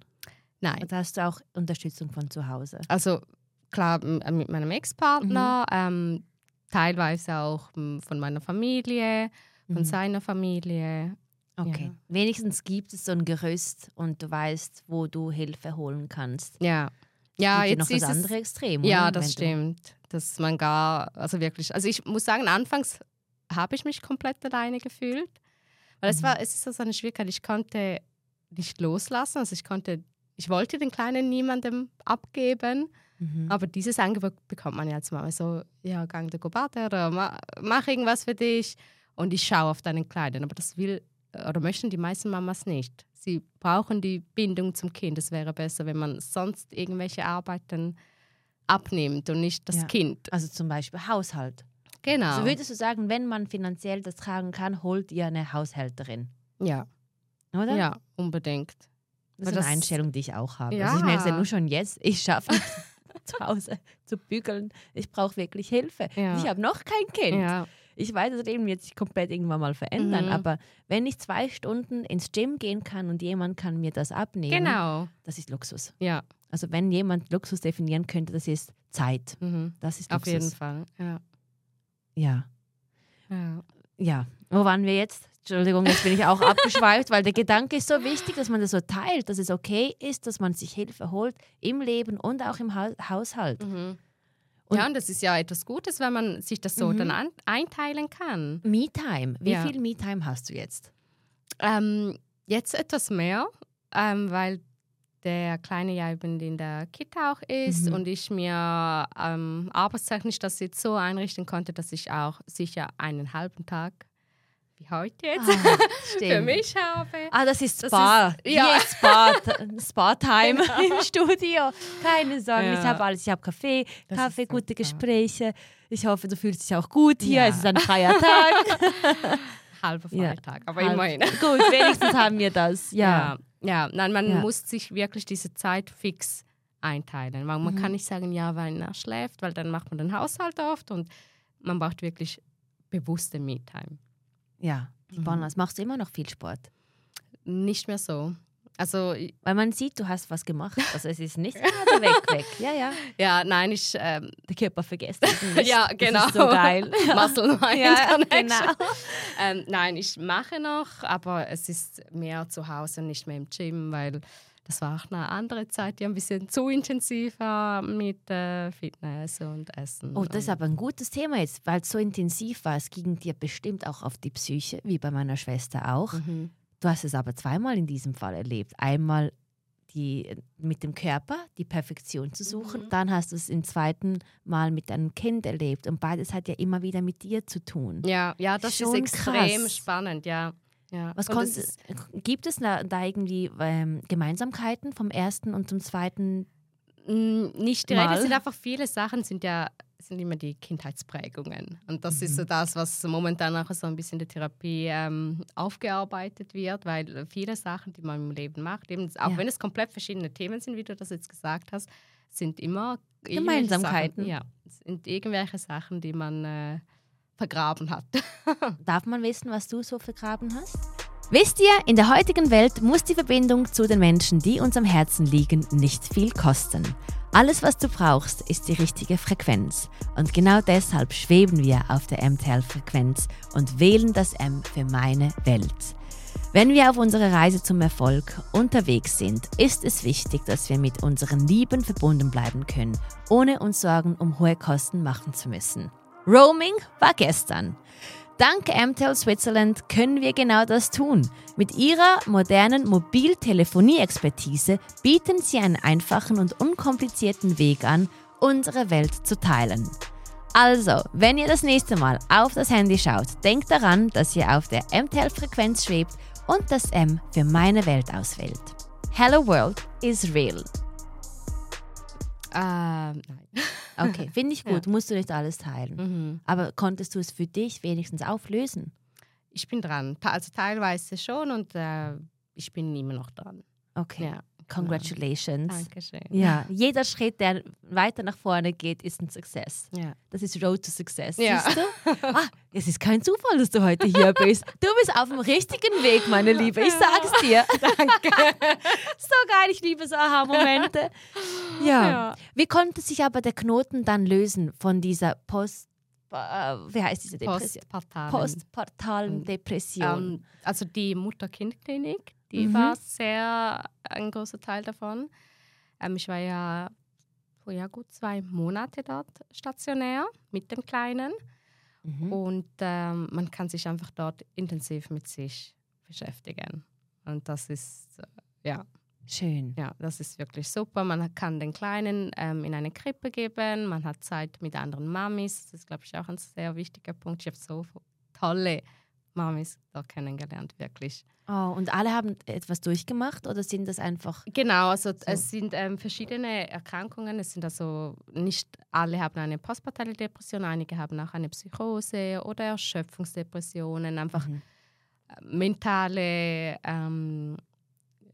Nein. Oder hast du auch Unterstützung von zu Hause? Also klar, äh, mit meinem Ex-Partner, Mhm. ähm, teilweise auch von meiner Familie, von Mhm. seiner Familie. Okay. Ja. Wenigstens gibt es so ein Gerüst und du weißt, wo du Hilfe holen kannst. Ja, ja Gibt jetzt noch das andere Extrem. Ja, oder? das Wenn stimmt. Dass man gar, also wirklich, also ich muss sagen, anfangs habe ich mich komplett alleine gefühlt. Weil es Mhm. war, es ist so eine Schwierigkeit, ich konnte nicht loslassen. Also ich konnte, ich wollte den Kleinen niemandem abgeben. Mhm. Aber dieses Angebot bekommt man ja als Mama so, ja, gang de go baden oder ma, mach irgendwas für dich und ich schaue auf deinen Kleinen. Aber das will oder möchten die meisten Mamas nicht. Sie brauchen die Bindung zum Kind. Es wäre besser, wenn man sonst irgendwelche Arbeiten abnimmt und nicht das Ja. Kind. Also zum Beispiel Haushalt. Genau. So würdest du sagen, wenn man finanziell das tragen kann, holt ihr eine Haushälterin, ja, oder? ja, unbedingt. Das ist eine das- Einstellung, die ich auch habe. Ja. Also ich merke es ja nur schon jetzt, ich schaffe nicht zu Hause zu bügeln. Ich brauche wirklich Hilfe. Ja. Ich habe noch kein Kind. Ja, Ich weiß, das Leben wird sich komplett irgendwann mal verändern, Mhm. aber wenn ich zwei Stunden ins Gym gehen kann und jemand kann mir das abnehmen, genau. das ist Luxus. Ja, Also wenn jemand Luxus definieren könnte, das ist Zeit. mhm. Das ist auf Luxus. jeden Fall. Ja. Ja. Ja. Ja. Wo waren wir jetzt? Entschuldigung, jetzt bin ich auch abgeschweift, weil der Gedanke ist so wichtig, dass man das so teilt, dass es okay ist, dass man sich Hilfe holt im Leben und auch im ha Haushalt. Mhm. Und- ja, und das ist ja etwas Gutes, wenn man sich das so Mhm. dann an einteilen kann. Me-Time. Wie Ja. viel Me-Time hast du jetzt? Ähm, jetzt etwas mehr, ähm, weil der Kleine ja eben in der Kita auch ist Mhm. und ich mir ähm, arbeitstechnisch das jetzt so einrichten konnte, dass ich auch sicher einen halben Tag wie heute jetzt für mich habe. Ah, das ist Das Spa. ist- ja. Ist Spa, Spa-Time im Studio. Keine Sorgen, Ja. ich habe alles. Ich habe Kaffee, Das Kaffee, gute super. Gespräche. Ich hoffe, du fühlst dich auch gut hier. Ja. Es ist ein freier Tag. Halber Ja. Freitag, aber Halb- immerhin. Gut, wenigstens haben wir das. Ja. Ja. Nein, man Ja. muss sich wirklich diese Zeit fix einteilen. Man, man Mhm. kann nicht sagen, ja, weil er schläft, weil dann macht man den Haushalt oft und man braucht wirklich bewusste Me-Time. Ja. Mhm. Spannend. Machst du immer noch viel Sport? Nicht mehr so. Also, Weil man sieht, du hast was gemacht. Also es ist nicht gerade weg, weg. Ja, ja. ja, nein, ich, ähm, Der Körper vergisst es nicht. ja, genau. Das ist so geil. Muscle Mind Ja, genau. Ähm, nein, ich mache noch, aber es ist mehr zu Hause, nicht mehr im Gym, weil das war auch eine andere Zeit, die ein bisschen zu intensiv war mit äh, Fitness und Essen. Oh, das ist aber ein gutes Thema jetzt, weil es so intensiv war. Es ging dir bestimmt auch auf die Psyche, wie bei meiner Schwester auch. mhm. Du hast es aber zweimal in diesem Fall erlebt. Einmal die, mit dem Körper die Perfektion zu suchen, Mhm. dann hast du es im zweiten Mal mit deinem Kind erlebt. Und beides hat ja immer wieder mit dir zu tun. Ja, ja, das Schon ist extrem krass. spannend, ja. ja. Was konnt, es gibt es da, da irgendwie ähm, Gemeinsamkeiten vom ersten und zum zweiten? mh, nicht direkt, Mal. es sind einfach viele Sachen, sind ja sind immer die Kindheitsprägungen. Und das Mhm. ist so das, was momentan auch so ein bisschen in der Therapie ähm, aufgearbeitet wird, weil viele Sachen, die man im Leben macht, eben, auch Ja. wenn es komplett verschiedene Themen sind, wie du das jetzt gesagt hast, sind immer Gemeinsamkeiten. Sachen, ja, sind irgendwelche Sachen, die man äh, vergraben hat. Darf man wissen, was du so vergraben hast? Wisst ihr, in der heutigen Welt muss die Verbindung zu den Menschen, die uns am Herzen liegen, nicht viel kosten. Alles, was du brauchst, ist die richtige Frequenz. Und genau deshalb schweben wir auf der MTL-Frequenz und wählen das M für meine Welt. Wenn wir auf unserer Reise zum Erfolg unterwegs sind, ist es wichtig, dass wir mit unseren Lieben verbunden bleiben können, ohne uns Sorgen um hohe Kosten machen zu müssen. Roaming war gestern. Dank MTEL Switzerland können wir genau das tun. Mit ihrer modernen Mobiltelefonie-Expertise bieten sie einen einfachen und unkomplizierten Weg an, unsere Welt zu teilen. Also, wenn ihr das nächste Mal auf das Handy schaut, denkt daran, dass ihr auf der MTEL-Frequenz schwebt und das M für meine Welt auswählt. Hello World is real. Ähm, nein. Okay, finde ich gut. Ja. Musst du nicht alles teilen. Mhm. Aber konntest du es für dich wenigstens auflösen? Ich bin dran. Also teilweise schon und äh, ich bin immer noch dran. Okay. Ja. Congratulations. Dankeschön. Ja, jeder Schritt, der weiter nach vorne geht, ist ein Success. Ja. Das ist Road to Success. Ja. Siehst du? Ah, es ist kein Zufall, dass du heute hier bist. Du bist auf dem richtigen Weg, meine Liebe. Ich sag's dir. Danke. so geil, ich liebe so Aha-Momente. Ja. Ja. Wie konnte sich aber der Knoten dann lösen von dieser Post. Äh, wie heißt diese Depression? Postpartalen. Postpartalen Ähm, Depression. Ähm, also die Mutter-Kind-Klinik, die Mhm. war sehr ein großer Teil davon. Ähm, ich war ja vor ja gut zwei Monate dort stationär mit dem Kleinen Mhm. und ähm, man kann sich einfach dort intensiv mit sich beschäftigen. Und das ist äh, ja, Schön. ja, das ist wirklich super. Man kann den Kleinen ähm, in eine Krippe geben, man hat Zeit mit anderen Mamis. Das ist, glaube ich, auch ein sehr wichtiger Punkt. Ich habe so tolle Mamis da kennengelernt, wirklich. Oh, und alle haben etwas durchgemacht oder sind das einfach. Genau, also es sind ähm, verschiedene Erkrankungen. Es sind also nicht alle haben eine postpartale Depression, einige haben auch eine Psychose oder Erschöpfungsdepressionen, einfach Mhm. äh, mentale ähm,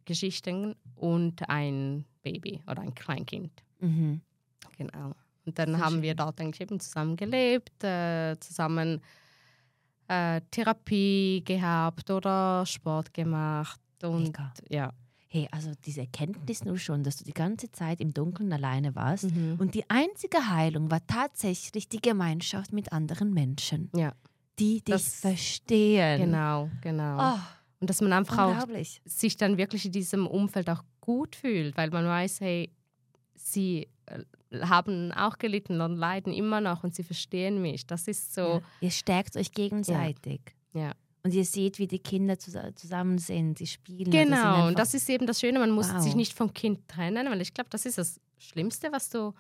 Geschichten und ein Baby oder ein Kleinkind. Mhm. Genau. Und dann haben schön. wir dort eigentlich eben zusammen gelebt, äh, zusammen äh, Therapie gehabt oder Sport gemacht. Und Mega. ja. Hey, also diese Erkenntnis nur schon, dass du die ganze Zeit im Dunkeln alleine warst. Mhm. Und die einzige Heilung war tatsächlich die Gemeinschaft mit anderen Menschen, Ja, die dich Das- verstehen. genau, genau. Oh, Und dass man einfach auch sich dann wirklich in diesem Umfeld auch gut fühlt, weil man weiß, hey, sie äh, haben auch gelitten und leiden immer noch und sie verstehen mich. Das ist so, Ja. Ihr stärkt euch gegenseitig. ja. Und ihr seht, wie die Kinder zus zusammen sind, sie spielen. also Genau, und das ist eben das Schöne, man muss Wow. sich nicht vom Kind trennen, weil ich glaube, das ist das Schlimmste, was du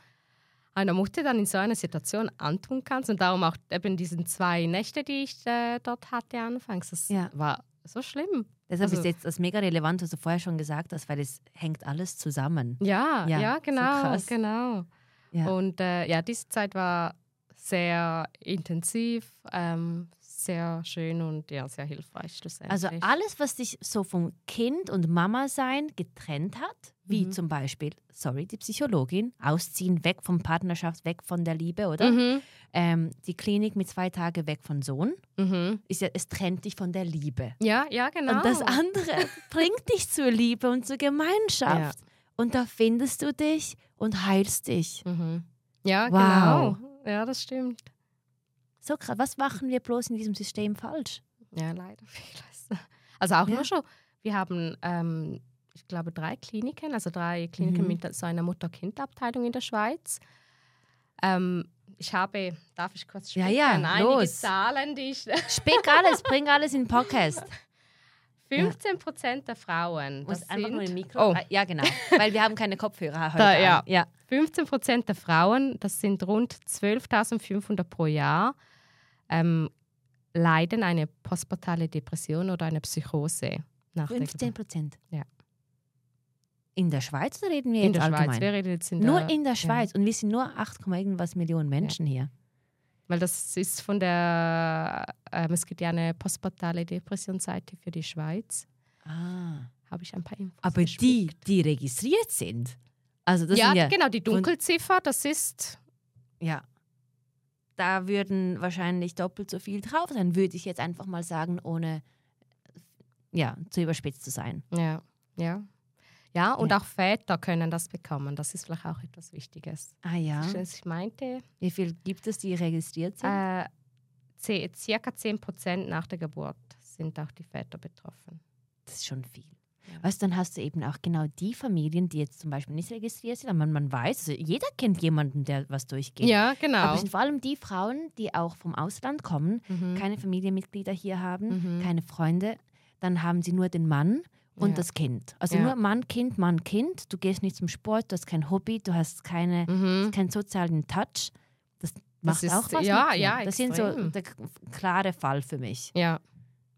einer Mutter dann in so einer Situation antun kannst. Und darum auch eben diesen zwei Nächte, die ich äh, dort hatte anfangs. Das Ja. war so schlimm. Deshalb also- ist jetzt das mega relevant, was du vorher schon gesagt hast, weil es hängt alles zusammen. Ja, Ja, ja, so genau, krass. genau. Ja. Und äh, ja, diese Zeit war sehr intensiv, ähm, sehr schön und ja, sehr hilfreich schlussendlich. Also alles, was dich so vom Kind und Mama sein getrennt hat, wie Mhm. zum Beispiel, sorry, die Psychologin, ausziehen, weg von Partnerschaft, weg von der Liebe, oder? Mhm. Ähm, die Klinik mit zwei Tage weg von Sohn, Mhm. ist ja, es trennt dich von der Liebe. Ja, ja, genau. Und das andere bringt dich zur Liebe und zur Gemeinschaft. Und da findest du dich und heilst dich. Mhm. Ja, Wow. genau. Ja, das stimmt. So krass. Was machen wir bloß in diesem System falsch? Ja, leider vieles. Also auch Ja. nur schon, wir haben, ähm, ich glaube, drei Kliniken, also drei Kliniken Mhm. mit so einer Mutter-Kind-Abteilung in der Schweiz. Ähm, ich habe, darf ich kurz Ja, sprechen? ja, einige los. Zahlen, die ich... Spick alles, bring alles in den Podcast. 15 Prozent der Frauen, das einfach nur im sind, Mikro. Oh. Ja, genau. Weil wir haben keine Kopfhörer heute. Da, ja. ja. 15 Prozent der Frauen, das sind rund 12.500 pro Jahr, ähm, leiden eine postpartale Depression oder eine Psychose. Nach der 15 Geburt. Prozent. Ja. In der Schweiz oder reden wir In jetzt der Schweiz. allgemein? Wir reden jetzt in nur der, in der ja. Schweiz. Und wir sind nur 8, irgendwas Millionen Menschen hier. Weil das ist von der, ähm, es gibt ja eine postpartale Depressionsseite für die Schweiz. Ah. Habe ich ein paar Infos Aber die, gespickt. die registriert sind. Also das ja, ja, genau, die Dunkelziffer, das ist, ja. Da würden wahrscheinlich doppelt so viel drauf sein, würde ich jetzt einfach mal sagen, ohne ja, zu überspitzt zu sein. Ja, ja. Ja, und Ja. auch Väter können das bekommen. Das ist vielleicht auch etwas Wichtiges. Ah ja. Ich meinte, Wie viel gibt es, die registriert sind? äh, circa 10 Prozent nach der Geburt sind auch die Väter betroffen. Das ist schon viel. Weißt du, dann hast du eben auch genau die Familien, die jetzt zum Beispiel nicht registriert sind, aber man, man weiß, also jeder kennt jemanden, der was durchgeht. Ja, genau. Aber es sind vor allem die Frauen, die auch vom Ausland kommen, Mhm. keine Familienmitglieder hier haben, Mhm. keine Freunde, dann haben sie nur den Mann und Ja. das Kind. Also Ja. nur Mann, Kind, Mann, Kind. Du gehst nicht zum Sport, du hast kein Hobby, du hast keine, Mhm. keinen sozialen Touch. Das macht ist- auch was ja, ja, Das sind so extrem. der klare Fall für mich. Ja.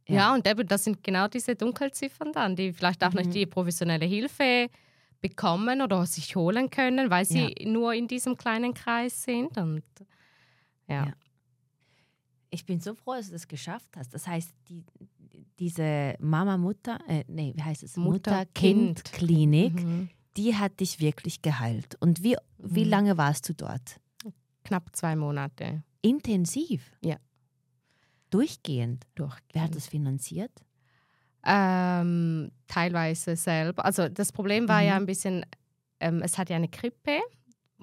Ja. Ja. und eben, das sind genau diese Dunkelziffern dann, die vielleicht auch Mhm. nicht die professionelle Hilfe bekommen oder sich holen können, weil sie nur in diesem kleinen Kreis sind. Und ja. Ja. Ich bin so froh, dass du das geschafft hast. Das heißt, die, diese Mama-Mutter, äh, nee, wie heißt es? Mutter-Kind. Mutter-Kind-Klinik, Mhm. die hat dich wirklich geheilt. Und wie, wie Mhm. lange warst du dort? Knapp zwei Monate Intensiv? Ja. Durchgehend? durch. Wer hat das finanziert? Ähm, teilweise selber. Also das Problem war ja Mhm. ein bisschen, ähm, es hat ja eine Krippe,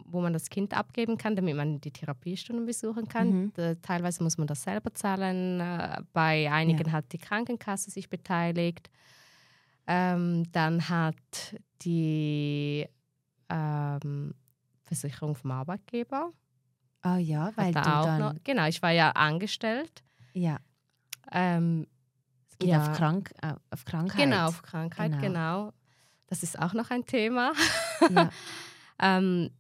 wo man das Kind abgeben kann, damit man die Therapiestunden besuchen kann. Mhm. Teilweise muss man das selber zahlen. Äh, bei einigen hat die Krankenkasse sich beteiligt. Ähm, dann hat die ähm, Versicherung vom Arbeitgeber. Ah ja, weil du auch dann, noch, genau, ich war ja angestellt. ja, Ähm, es geht Ja. auf, Krank, äh, auf Krankheit. Genau, auf Krankheit, Genau. genau. Das ist auch noch ein Thema. Ja, ähm,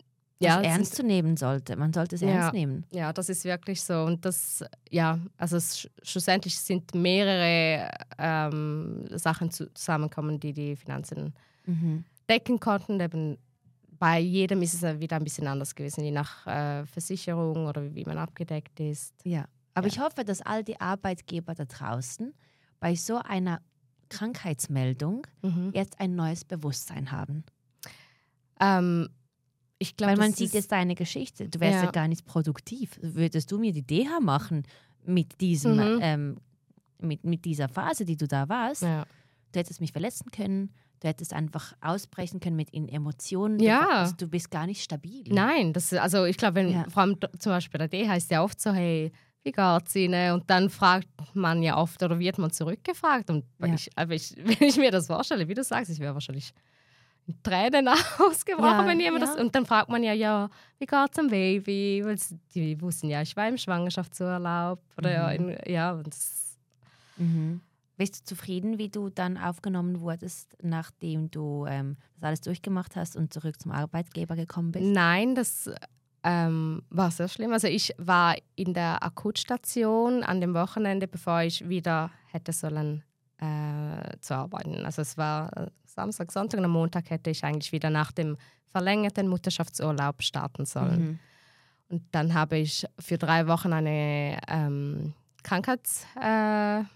ja, ernst zu nehmen sollte. Man sollte es Ja. ernst nehmen. ja, das ist wirklich so. Und das, ja, also es, schlussendlich sind mehrere ähm, Sachen zu, zusammengekommen, die die Finanzen Mhm. decken konnten. Eben bei jedem ist es wieder ein bisschen anders gewesen, je nach äh, Versicherung oder wie man abgedeckt ist. Ja, aber Ja. ich hoffe, dass all die Arbeitgeber da draußen bei so einer Krankheitsmeldung Mhm. jetzt ein neues Bewusstsein haben. Ähm, ich glaube, Weil man sieht ist- jetzt deine Geschichte. Du wärst ja. Ja. gar nicht produktiv. Würdest du mir die DH machen mit, diesem, Mhm. ähm, mit, mit dieser Phase, die du da warst? Ja. Du hättest mich verletzen können. Du hättest einfach ausbrechen können mit in Emotionen. Ja. Du, also, du bist gar nicht stabil. Nein, das, also ich glaube, wenn Ja. vor allem zum Beispiel der D heißt ja oft so, hey, wie geht's Ihnen? Und dann fragt man ja oft oder wird man zurückgefragt. Und Ja. ich, aber ich, wenn ich mir das vorstelle, wie du sagst, ich wäre wahrscheinlich in Tränen ausgebrochen, Ja, wenn jemand ja. das. Und dann fragt man ja, ja, wie geht's am Baby? Weil die wussten ja, ich war im Schwangerschaftsurlaub. Oder ja, Mhm. ja, und das, Mhm. Bist du zufrieden, wie du dann aufgenommen wurdest, nachdem du ähm, das alles durchgemacht hast und zurück zum Arbeitgeber gekommen bist? Nein, das ähm, war sehr schlimm. Also ich war in der Akutstation an dem Wochenende, bevor ich wieder hätte sollen äh, zu arbeiten. Also es war äh, Samstag, Sonntag und am Montag hätte ich eigentlich wieder nach dem verlängerten Mutterschaftsurlaub starten sollen. Mhm. Und dann habe ich für drei Wochen eine ähm, Krankheitsbescheinigung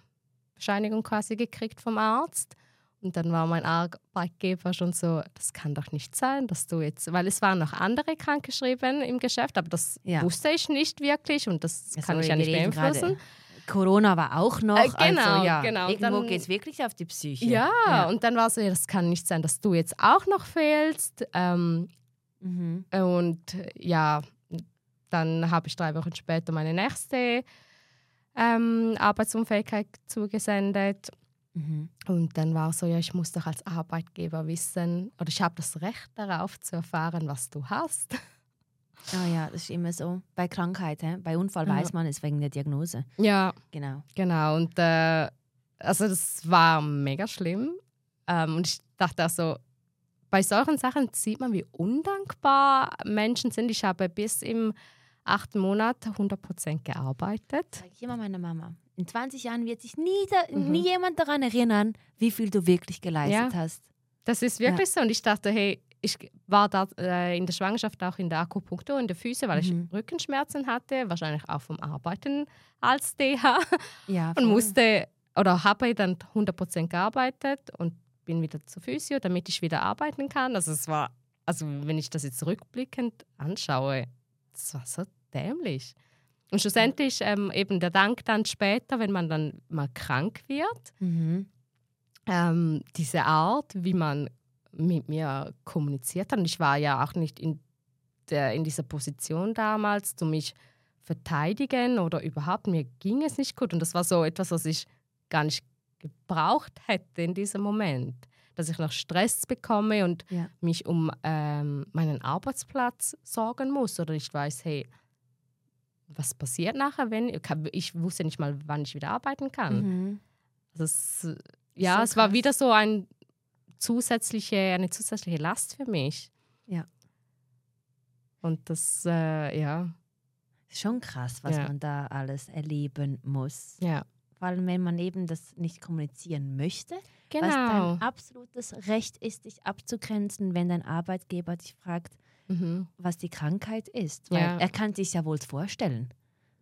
äh, quasi gekriegt vom Arzt. Und dann war mein Arbeitgeber schon so, das kann doch nicht sein, dass du jetzt, weil es waren noch andere krankgeschrieben im Geschäft, aber das Ja. wusste ich nicht wirklich und das Also kann ich ja nicht beeinflussen. gerade- Corona war auch noch. Äh, genau, also, ja, genau. Irgendwo geht es wirklich auf die Psyche. Ja, ja. und dann war so, ja, das kann nicht sein, dass du jetzt auch noch fehlst. Ähm, Mhm. Und äh, ja, dann habe ich drei Wochen später meine nächste ähm, Arbeitsunfähigkeit zugesendet. Mhm. Und dann war so, ja, ich muss doch als Arbeitgeber wissen, oder ich habe das Recht darauf zu erfahren, was du hast. Ah ja, das ist immer so. Bei Krankheit, hä? bei Unfall Ja. weiß man es wegen der Diagnose. Ja, Genau. genau. Und äh, also das war mega schlimm. Ähm, und ich dachte auch so, bei solchen Sachen sieht man, wie undankbar Menschen sind. Ich habe bis im achten Monat 100% gearbeitet. Sag ich immer meiner Mama. In 20 Jahren wird sich nie, da, Mhm. nie jemand daran erinnern, wie viel du wirklich geleistet Ja. hast. Das ist wirklich so. Und ich dachte, hey, ich war da äh, in der Schwangerschaft auch in der Akupunktur in der Füße, weil Mhm. ich Rückenschmerzen hatte, wahrscheinlich auch vom Arbeiten als DH. Ja, Und musste oder habe dann 100% gearbeitet und bin wieder zur Physio, damit ich wieder arbeiten kann. Also es war, also wenn ich das jetzt rückblickend anschaue, das war so dämlich. Und schlussendlich ähm, eben der Dank dann später, wenn man dann mal krank wird, Mhm. ähm, diese Art, wie man mit mir kommuniziert hat. Und ich war ja auch nicht in, der, in dieser Position damals, zu mich verteidigen oder überhaupt. Mir ging es nicht gut. Und das war so etwas, was ich gar nicht gebraucht hätte in diesem Moment. Dass ich noch Stress bekomme und Ja. mich um ähm, meinen Arbeitsplatz sorgen muss oder ich weiß, hey, was passiert nachher, wenn ich wusste nicht mal, wann ich wieder arbeiten kann. Mhm. Also es, ja, So es war wieder so ein zusätzliche, eine zusätzliche Last für mich. Ja. Und das, äh, ja, Schon krass, was Ja. man da alles erleben muss. ja, Vor allem, wenn man eben das nicht kommunizieren möchte, was genau. dein absolutes Recht ist, dich abzugrenzen, wenn dein Arbeitgeber dich fragt, Mhm. was die Krankheit ist. Weil Ja. er kann sich ja wohl vorstellen.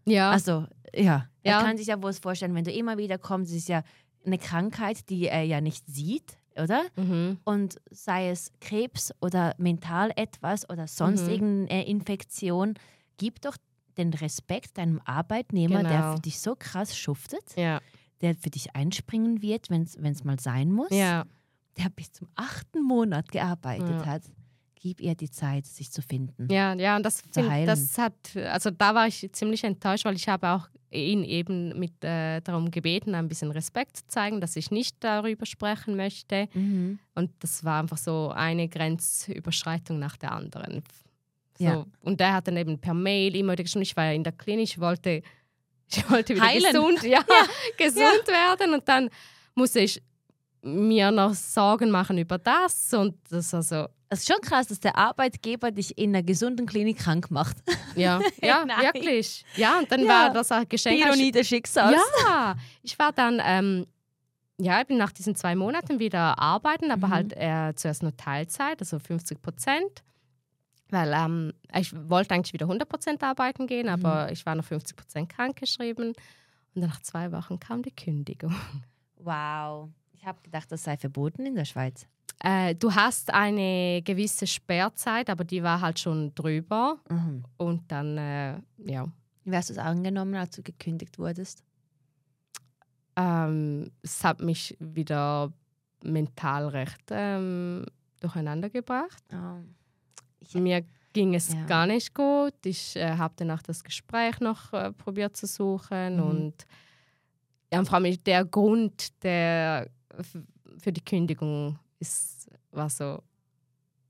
Ja, Also, ja, er Ja. kann sich ja wohl vorstellen, wenn du immer wieder kommst, es ist ja eine Krankheit, die er ja nicht sieht, oder? mhm. Und sei es Krebs oder mental etwas oder sonst Mhm. irgendeine Infektion, gib doch den Respekt deinem Arbeitnehmer, der Genau. für dich so krass schuftet, ja, der für dich einspringen wird, wenn es mal sein muss, ja, der bis zum achten Monat gearbeitet Ja. hat. Gib ihr die Zeit, sich zu finden. ja, ja, und das, find, das hat, also da war ich ziemlich enttäuscht, weil ich habe auch ihn eben mit äh, darum gebeten, ein bisschen Respekt zu zeigen, dass ich nicht darüber sprechen möchte. Mhm. Und das war einfach so eine Grenzüberschreitung nach der anderen. So. Ja. Und der hat dann eben per Mail immer wieder geschrieben, ich war ja in der Klinik, ich wollte, ich wollte wieder Heilen. gesund, ja, gesund werden. Und dann musste ich mir noch Sorgen machen über das. Und das war so, Es ist schon krass, dass der Arbeitgeber dich in einer gesunden Klinik krank macht. ja, ja, wirklich. Ja, und dann Ja. war das ein Geschenk. Ironie des Schicksals. Ja, ich war dann, ähm, ja, ich bin nach diesen zwei Monaten wieder arbeiten, aber Mhm. halt äh, zuerst nur Teilzeit, also 50 Prozent. Weil ähm, ich wollte eigentlich wieder 100 Prozent arbeiten gehen, Mhm. aber ich war noch 50 Prozent krankgeschrieben. Und dann nach zwei Wochen kam die Kündigung. Wow. Ich habe gedacht, das sei verboten in der Schweiz. Äh, du hast eine gewisse Sperrzeit, aber die war halt schon drüber. Mhm. Und dann, äh, ja, Wie hast du es angenommen, als du gekündigt wurdest? ähm, es hat mich wieder mental recht ähm, durcheinander gebracht. Oh. Ich, Mir ging es Ja. gar nicht gut. Ich äh, habe danach das Gespräch noch äh, probiert zu suchen Mhm. und ja, vor allem der Grund der, für die Kündigung ist, war so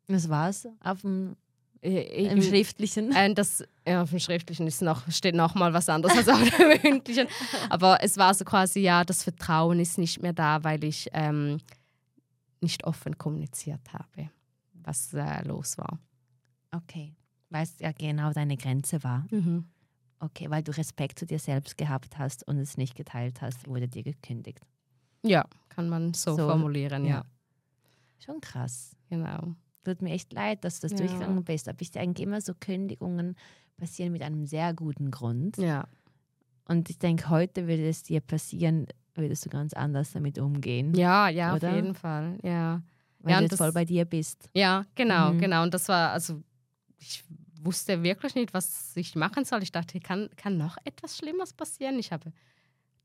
das war's auf dem äh, im Schriftlichen. äh, das ja, auf dem Schriftlichen ist noch, steht noch mal was anderes als auf dem Mündlichen. Aber es war so quasi, ja, das Vertrauen ist nicht mehr da, weil ich ähm, nicht offen kommuniziert habe, was äh, los war. Okay. Weil es ja genau deine Grenze war. Mhm. Okay, weil du Respekt zu dir selbst gehabt hast und es nicht geteilt hast, wurde dir gekündigt. Ja, kann man so, So, formulieren, ja. ja. Schon krass. Genau. Tut mir echt leid, dass du das Ja. durchgegangen bist. Aber ich denke immer, so Kündigungen passieren mit einem sehr guten Grund. Ja. Und ich denke, heute würde es dir passieren, würdest du ganz anders damit umgehen. Ja, ja, Oder? auf jeden Fall. Ja. Weil Ja, du jetzt voll das- bei dir bist. Ja, genau, Mhm. genau. Und das war, also ich wusste wirklich nicht, was ich machen soll. Ich dachte, kann, kann noch etwas Schlimmeres passieren? Ich habe,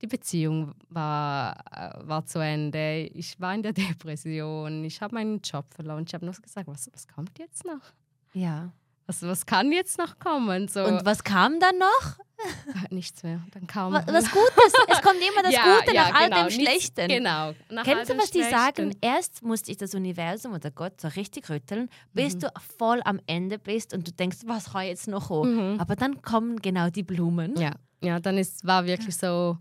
die Beziehung war, äh, war zu Ende. Ich war in der Depression. Ich habe meinen Job verloren. Ich habe nur gesagt, was, was kommt jetzt noch? Ja. Was, was kann jetzt noch kommen? So, Und was kam dann noch? nichts mehr. Dann kam Was, was Gutes. Es kommt immer das Ja, Gute ja, nach all genau, dem nichts- Schlechten. Genau. nach all Kennst du, was die sagen? Erst musste ich das Universum oder Gott so richtig rütteln, bis Mhm. du voll am Ende bist und du denkst, was kann jetzt noch kommen? Mhm. Aber dann kommen genau die Blumen. Ja, ja dann ist, war wirklich so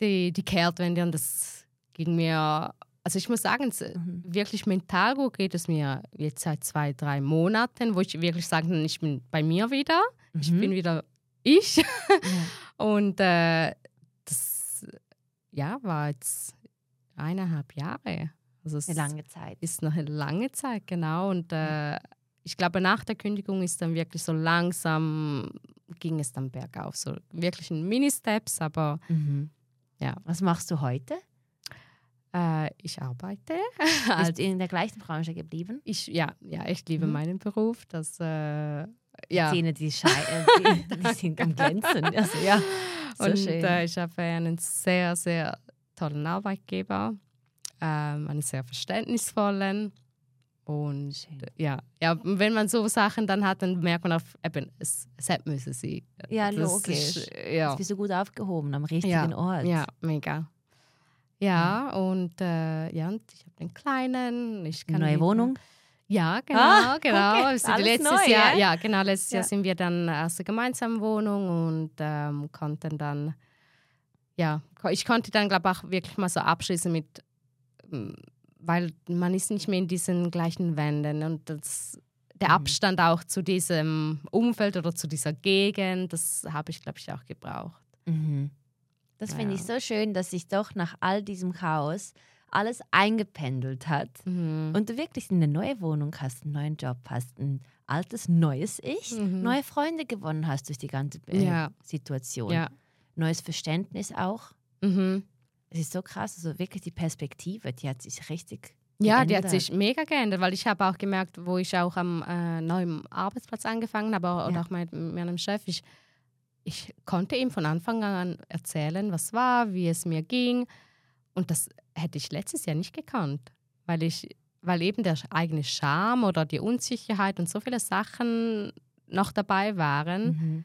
die, die Kehrtwende und das ging mir, also ich muss sagen, Mhm. wirklich mental gut geht es mir jetzt seit zwei, drei Monaten, wo ich wirklich kann, ich bin bei mir wieder, ich Mhm. bin wieder ich Ja. und äh, das ja, war jetzt eineinhalb Jahre. Also Eine lange Zeit. ist noch eine lange Zeit, genau. Und äh, ich glaube, nach der Kündigung ist dann wirklich so langsam, ging es dann bergauf. So wirklich in Mini-Steps, aber Mhm. Ja. Was machst du heute? äh, ich arbeite. Bist du in der gleichen Branche geblieben? ich, ja, ja, ich liebe Mhm. meinen Beruf. Das, äh, ja. Zähne, die, Schei äh, die, die sind am Glänzen. Also, ja. So Und schön. äh, ich habe einen sehr, sehr tollen Arbeitgeber, ähm, einen sehr verständnisvollen. Und Schön. ja, ja, wenn man so Sachen dann hat, dann merkt man auf, eben, es, es müssen sein. Ja, Das logisch. Ist, ja. Jetzt bist du gut aufgehoben am richtigen ja, Ort. Ja, mega. Ja, und äh, ja, und ich habe den kleinen. Ich kann Neue wieder- Wohnung? Ja, genau, Ah, genau. okay. Also Alles letztes neu, Jahr, ja? ja, genau, letztes Ja. Jahr sind wir dann aus der gemeinsamen Wohnung und ähm, konnten dann, ja, ich konnte dann, glaube ich, auch wirklich mal so abschließen mit, ähm, weil man ist nicht mehr in diesen gleichen Wänden und das, der Mhm. Abstand auch zu diesem Umfeld oder zu dieser Gegend, das habe ich, glaube ich, auch gebraucht. Mhm. Das finde ich so schön, dass sich doch nach all diesem Chaos alles eingependelt hat Mhm. und du wirklich eine neue Wohnung hast, einen neuen Job hast, ein altes, neues Ich, Mhm. neue Freunde gewonnen hast durch die ganze äh, Ja. Situation, Ja. neues Verständnis auch. Mhm. Es ist so krass, also wirklich die Perspektive, die hat sich richtig Ja, die hat geändert. sich mega geändert, weil ich habe auch gemerkt, wo ich auch am äh, neuen Arbeitsplatz angefangen habe oder Ja. auch mit meinem Chef, ich, ich konnte ihm von Anfang an erzählen, was war, wie es mir ging. Und das hätte ich letztes Jahr nicht gekannt, weil ich, weil eben der eigene Charme oder die Unsicherheit und so viele Sachen noch dabei waren. Mhm.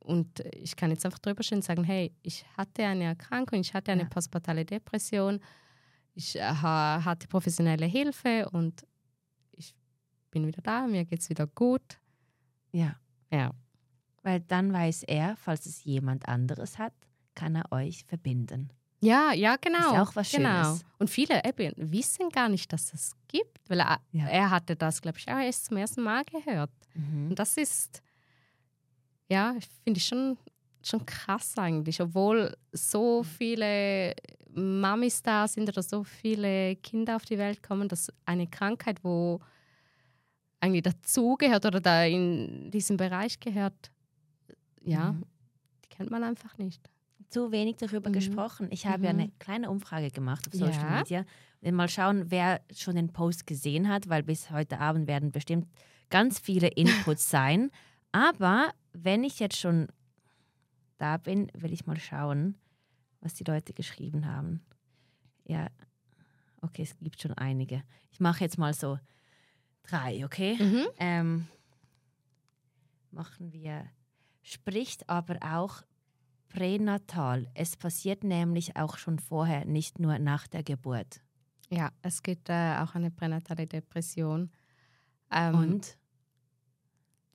Und ich kann jetzt einfach drüber stehen und sagen, hey, ich hatte eine Erkrankung, ich hatte eine Ja. postpartale Depression, ich äh, ha- hatte professionelle Hilfe und ich bin wieder da, mir geht es wieder gut. Ja, Ja, weil dann weiß er, falls es jemand anderes hat, kann er euch verbinden. ja, ja genau. Ist auch was genau. Schönes. Und viele eben wissen gar nicht, dass es gibt, weil er, Ja. er hatte das, glaube ich, auch erst zum ersten Mal gehört. Mhm. Und das ist, ja, finde ich schon, schon krass eigentlich, obwohl so viele Mamis da sind oder so viele Kinder auf die Welt kommen, dass eine Krankheit, wo eigentlich dazugehört oder da in diesem Bereich gehört, ja, Mhm. die kennt man einfach nicht. zu wenig darüber Mhm. gesprochen. Ich habe ja Mhm. eine kleine Umfrage gemacht auf Social Ja. Media. Und mal schauen, wer schon den Post gesehen hat, weil bis heute Abend werden bestimmt ganz viele Inputs sein. Aber wenn ich jetzt schon da bin, will ich mal schauen, was die Leute geschrieben haben. Ja, okay, es gibt schon einige. Ich mache jetzt mal so drei, okay? Mhm. ähm, machen wir, spricht aber auch pränatal. Es passiert nämlich auch schon vorher, nicht nur nach der Geburt. Ja, es gibt äh, auch eine pränatale Depression. Ähm, Und?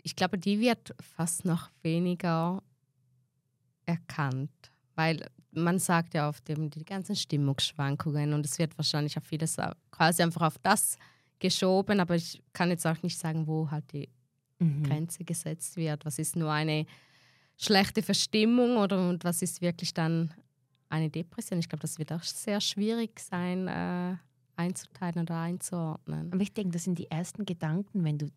Ich glaube, die wird fast noch weniger erkannt, weil man sagt ja oft eben die ganzen Stimmungsschwankungen und es wird wahrscheinlich auf vieles au- quasi einfach auf das geschoben, aber ich kann jetzt auch nicht sagen, wo halt die Mhm. Grenze gesetzt wird. Was ist nur eine schlechte Verstimmung oder und was ist wirklich dann eine Depression? Ich glaube, das wird auch sehr schwierig sein, äh, einzuteilen oder einzuordnen. Aber ich denke, das sind die ersten Gedanken, wenn du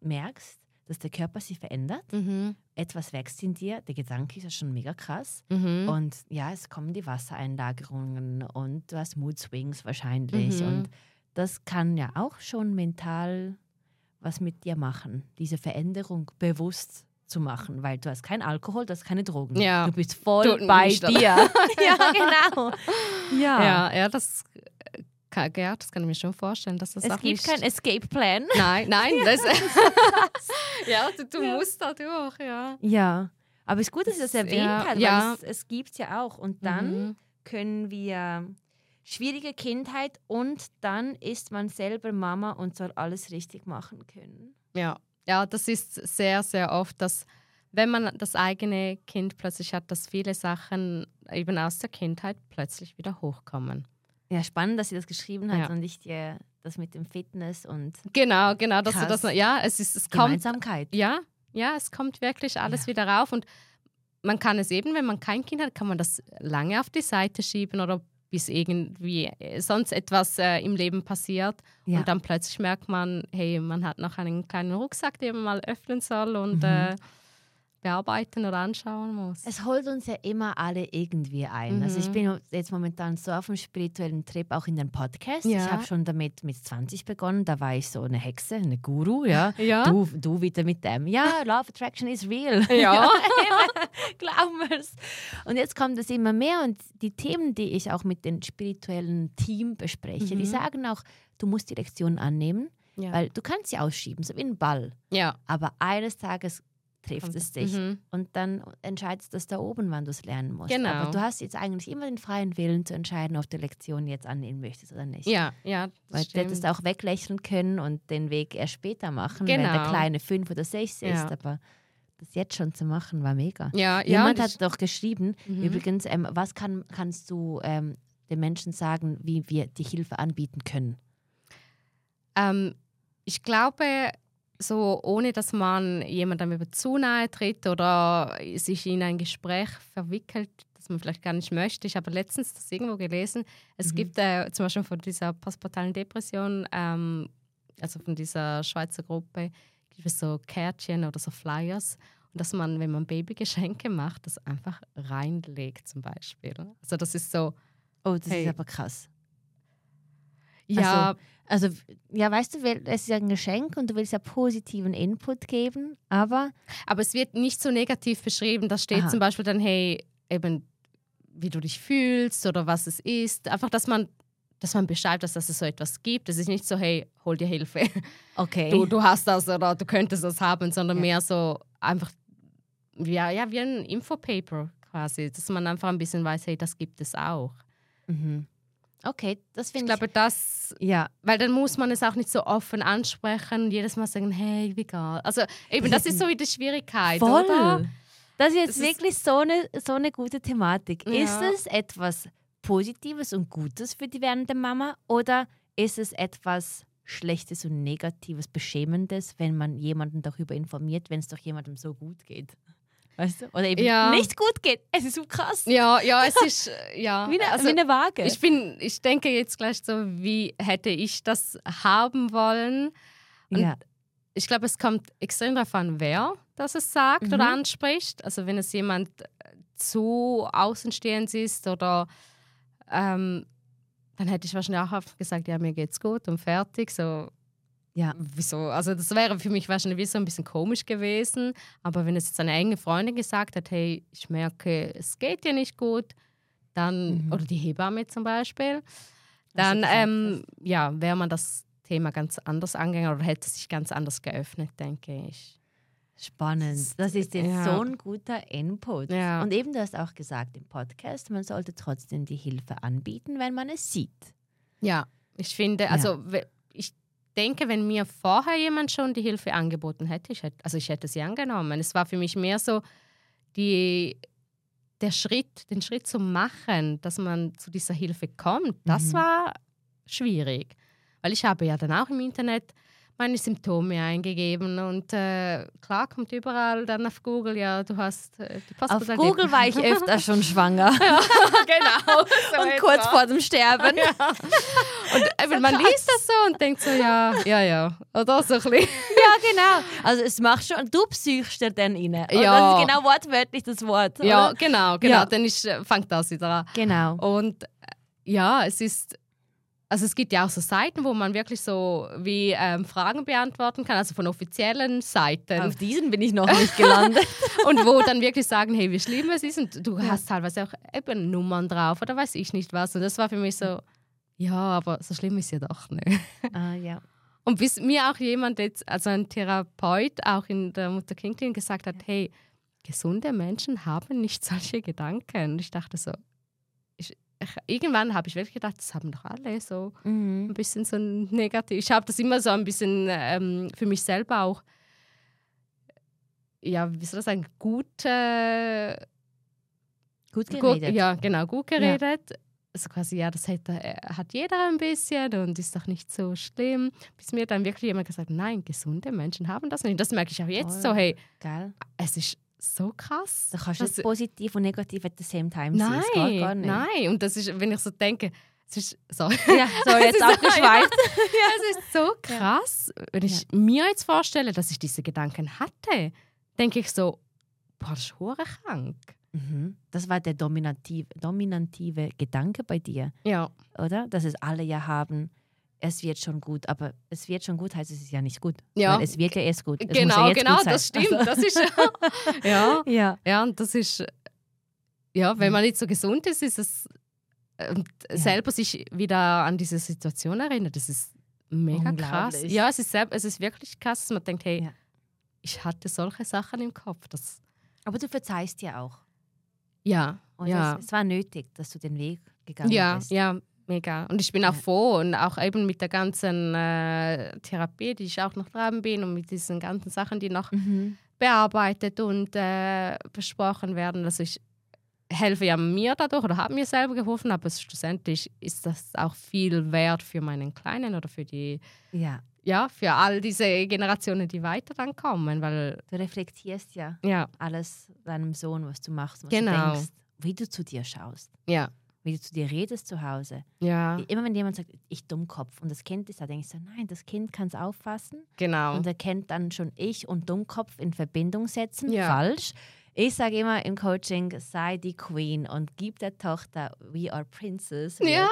merkst, dass der Körper sich verändert, Mhm. etwas wächst in dir, der Gedanke ist ja schon mega krass. Mhm. Und ja, es kommen die Wassereinlagerungen und du hast Mood Swings wahrscheinlich. Mhm. Und das kann ja auch schon mental was mit dir machen, diese Veränderung bewusst zu machen, weil du hast keinen Alkohol, du hast keine Drogen. Ja. Du bist voll Du- bei dir. ja, genau. Ja. Ja, ja, das, ja, das kann ich mir schon vorstellen, dass das Es gibt keinen Escape Plan. Nein, nein, das... ja, du, du musst da durch, ja. Ja. Aber es ist gut, dass ihr das Das- erwähnt ja, habt, weil ja. es, es gibt es ja auch. Und dann Mhm. können wir schwierige Kindheit und dann ist man selber Mama und soll alles richtig machen können. Ja. ja, das ist sehr, sehr oft, dass wenn man das eigene Kind plötzlich hat, dass viele Sachen eben aus der Kindheit plötzlich wieder hochkommen. Ja, spannend, dass sie das geschrieben hat Ja. und nicht dir das mit dem Fitness und Genau, genau, dass du das, ja, es ist, es kommt, Gemeinsamkeit. ja, ja, es kommt wirklich alles wieder rauf und man kann es eben, wenn man kein Kind hat, kann man das lange auf die Seite schieben oder bis irgendwie äh, sonst etwas äh, im Leben passiert Ja. und dann plötzlich merkt man, hey, man hat noch einen kleinen Rucksack, den man mal öffnen soll und Mhm. äh, bearbeiten oder anschauen muss. Es holt uns ja immer alle irgendwie ein. Mhm. Also ich bin jetzt momentan so auf dem spirituellen Trip, auch in den Podcast. Ja. Ich habe schon damit mit 20 begonnen. Da war ich so eine Hexe, eine Guru, ja. Ja. Du, du wieder mit dem. Ja, Love Attraction is real. Ja. Glauben wir es. Und jetzt kommt es immer mehr und die Themen, die ich auch mit dem spirituellen Team bespreche, die Mhm. sagen auch, du musst die Lektion annehmen, Ja. weil du kannst sie ausschieben, so wie ein Ball. ja. Aber eines Tages trifft es dich Mhm. und dann entscheidest du das da oben, wann du es lernen musst. Genau. Aber du hast jetzt eigentlich immer den freien Willen zu entscheiden, ob du die Lektion jetzt annehmen möchtest oder nicht. Ja, ja. das Weil du hättest stimmt. auch weglächeln können und den Weg erst später machen, wenn der Genau. kleine fünf oder sechs Ja. ist. Aber das jetzt schon zu machen, war mega. Ja, ja. Jemand und hat doch geschrieben, Mhm. übrigens, ähm, was kann, kannst du ähm, den Menschen sagen, wie wir die Hilfe anbieten können? Ähm, ich glaube, so ohne dass man jemandem über zu nahe tritt oder sich in ein Gespräch verwickelt, das man vielleicht gar nicht möchte. Ich habe letztens das irgendwo gelesen. Es Mhm. gibt äh, zum Beispiel von dieser postportalen Depression, ähm, also von dieser Schweizer Gruppe, gibt es so Kärtchen oder so Flyers. Und dass man, wenn man Babygeschenke macht, das einfach reinlegt zum Beispiel. Also das ist so, Oh, das Hey. ist aber krass. Ja, Also, ja, weißt du, es ist ja ein Geschenk und du willst ja positiven Input geben, aber Aber es wird nicht so negativ beschrieben. Da steht Aha. zum Beispiel dann, hey, eben, wie du dich fühlst oder was es ist. Einfach, dass man, dass man beschreibt, dass, dass es so etwas gibt. Es ist nicht so, hey, hol dir Hilfe. okay. Du, du hast das oder du könntest das haben, sondern Ja. mehr so einfach, ja, ja, wie ein Infopaper quasi. Dass man einfach ein bisschen weiß, hey, das gibt es auch. Mhm. Okay, das Ich finde ich. glaube, das, ja, weil dann muss man es auch nicht so offen ansprechen und jedes Mal sagen, hey, wie geil. Also eben, das ist so wie die Schwierigkeit, voll. oder? Das ist jetzt Das ist- wirklich so eine, so eine gute Thematik. Ja. Ist es etwas Positives und Gutes für die werdende Mama oder ist es etwas Schlechtes und Negatives, Beschämendes, wenn man jemanden darüber informiert, wenn es doch jemandem so gut geht? Weißt du? Oder eben Ja. nicht gut geht. Es ist so krass. Ja, ja, es ist, äh, ja. Wie, eine, also, wie eine Waage. ich, bin, ich denke jetzt gleich so, wie hätte ich das haben wollen? Und ja. Ich glaube, es kommt extrem darauf an, wer das es sagt Mhm. oder anspricht. Also wenn es jemand äh, zu außenstehend ist oder ähm, dann hätte ich wahrscheinlich auch gesagt, ja, mir geht's gut und fertig. So, Ja. wieso? Also das wäre für mich wahrscheinlich so ein bisschen komisch gewesen. Aber wenn es jetzt eine enge Freundin gesagt hat, hey, ich merke, es geht dir nicht gut, dann, Mhm. oder die Hebamme zum Beispiel, Was dann ähm, ja, wäre man das Thema ganz anders angegangen oder hätte sich ganz anders geöffnet, denke ich. Spannend. Das ist jetzt Ja. so ein guter Input. Ja. Und eben, du hast auch gesagt im Podcast, man sollte trotzdem die Hilfe anbieten, wenn man es sieht. Ja, ich finde, also ich denke, wenn mir vorher jemand schon die Hilfe angeboten hätte, ich hätte, also ich hätte sie angenommen. Es war für mich mehr so die, der Schritt, den Schritt zu machen, dass man zu dieser Hilfe kommt. Das Mhm. war schwierig, weil ich habe ja dann auch im Internet meine Symptome eingegeben und äh, klar kommt überall dann auf Google, ja, du hast äh, die Auf Google war ich öfter schon schwanger genau. So und kurz etwa. vor dem Sterben. Ja. Und eben, man liest das so und denkt so, ja, ja, ja. Oder so ein bisschen. Ja, genau. Also es macht schon, du psychst dir dann rein. Und Ja. Das ist genau wortwörtlich das Wort. Ja, Oder? genau, genau. Ja. Dann ist, fängt das wieder an. Genau. Und äh, ja, es ist, also es gibt ja auch so Seiten, wo man wirklich so wie ähm, Fragen beantworten kann, also von offiziellen Seiten. Auf diesen bin ich noch nicht gelandet. und wo dann wirklich sagen, hey, wie schlimm es ist. Und du hast teilweise auch eben Nummern drauf oder weiß ich nicht was. Und das war für mich so, ja, aber so schlimm ist ja doch nicht. ah, ja. Und bis mir auch jemand jetzt, also ein Therapeut, auch in der Mutter-Kind-Klinik gesagt hat, hey, gesunde Menschen haben nicht solche Gedanken. Und ich dachte so, ich, ich, irgendwann habe ich wirklich gedacht, das haben doch alle so Mhm. ein bisschen so negativ. Ich habe das immer so ein bisschen ähm, für mich selber auch, ja, wie soll das sagen, gut, äh, Gut gut geredet. ja, genau, gut geredet. Also quasi, ja, das hat, äh, hat jeder ein bisschen und ist doch nicht so schlimm. Bis mir dann wirklich jemand gesagt hat, nein, gesunde Menschen haben das nicht. Das merke ich auch jetzt so, Voll. hey, Geil. es ist so krass. Da kannst du Das- positiv und negativ at the same time sehen. Das geht gar Nein, nicht. nein. Und das ist, wenn ich so denke, es ist so. Ja, so jetzt abgeschweift. Es ist so krass, wenn ich mir jetzt vorstelle, dass ich diese Gedanken hatte, denke ich so, boah, das ist krank. Mhm. Das war der dominative, dominantive Gedanke bei dir, Ja, oder? Dass es alle ja haben. Es wird schon gut, aber es wird schon gut heißt, es ist ja nicht gut. Ja. Weil es wird ja erst gut. Es muss ja genau, genau, gut sein. das stimmt. Das ist ja, Ja. ja, und das ist ja, Mhm. wenn man nicht so gesund ist, ist es und selber sich wieder an diese Situation erinnert. Das ist mega krass. Ja, es ist, es ist wirklich krass, dass man denkt, hey, Ja. ich hatte solche Sachen im Kopf. Das, Aber du verzeihst ja auch. Ja, Und ja. es, es war nötig, dass du den Weg gegangen Ja, bist. ja, mega. Und ich bin auch Ja. froh und auch eben mit der ganzen äh, Therapie, die ich auch noch dran bin und mit diesen ganzen Sachen, die noch Mhm. bearbeitet und äh, besprochen werden. Also ich helfe ja mir dadurch oder habe mir selber geholfen, aber schlussendlich ist das auch viel wert für meinen Kleinen oder für die, Ja. Ja, für all diese Generationen, die weiter dann kommen, weil, Du reflektierst ja ja, alles deinem Sohn, was du machst, was Genau. du denkst, wie du zu dir schaust, ja, wie du zu dir redest zu Hause. ja, Immer wenn jemand sagt, ich Dummkopf und das Kind ist da, denke ich so, nein, das Kind kann es auffassen genau. und erkennt dann schon ich und Dummkopf in Verbindung setzen. Ja. Falsch. Ich sage immer im Coaching, sei die Queen und gib der Tochter, we are princess, we Ja, are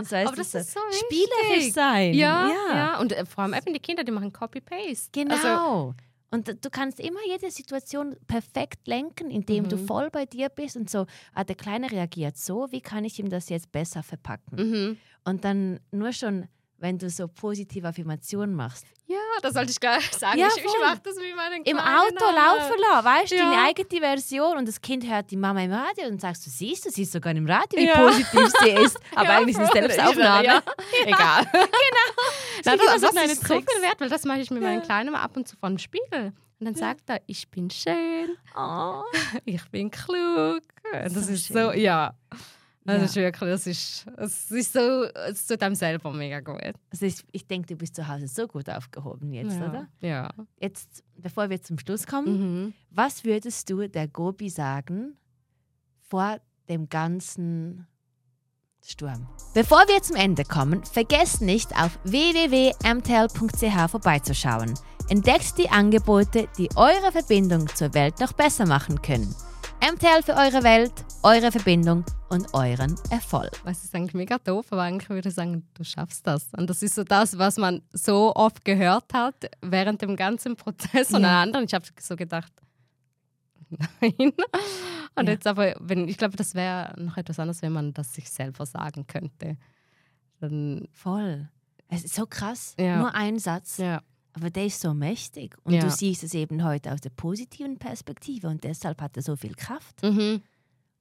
queen. So aber das ist so spielerisch sein. Ja, ja, Und äh, vor allem eben die Kinder, die machen Copy-Paste. Genau. Also, und du kannst immer jede Situation perfekt lenken, indem du Mhm. voll bei dir bist und so, ah, der Kleine reagiert so, wie kann ich ihm das jetzt besser verpacken? mhm. Und dann nur schon, wenn du so positive Affirmationen machst, Ja, das sollte ich gar sagen. Ja, ich ich mache das wie meinen im Kleinen Auto auch. laufen lassen, weißt du, Ja. deine eigene Version und das Kind hört die Mama im Radio und sagst du, siehst du, sie ist sogar im Radio, wie Ja. positiv sie ist. Aber Ja, eigentlich ist es. Selbstaufnahme. Egal. genau. das, so das ist so viel wert, weil das mache ich mit meinem Kleinen mal ab und zu vor dem Spiegel. Und dann sagt er, ich bin schön, Oh. ich bin klug. Das So ist schön. so, ja. Das Ja. ist wirklich, das ist, es ist so, es tut einem selber mega gut. Also ich, ich denke, du bist zu Hause so gut aufgehoben jetzt, ja. oder? Ja. Jetzt, bevor wir zum Schluss kommen, Mhm. Was würdest du der Gobi sagen vor dem ganzen Sturm? Bevor wir zum Ende kommen, vergesst nicht auf www.mtel.ch vorbeizuschauen. Entdeckt die Angebote, die eure Verbindung zur Welt noch besser machen können. MTL für eure Welt, eure Verbindung und euren Erfolg. Was ist eigentlich mega doof, aber eigentlich würde ich sagen, du schaffst das. Und das ist so das, was man so oft gehört hat während dem ganzen Prozess von Ja. anderen. Ich habe so gedacht, nein. Und Ja. jetzt aber, wenn, ich glaube, das wäre noch etwas anderes, wenn man das sich selber sagen könnte. Dann, Voll. Es ist so krass. Ja. Nur ein Satz. ja. Aber der ist so mächtig. Und Ja. du siehst es eben heute aus der positiven Perspektive und deshalb hat er so viel Kraft. Mhm.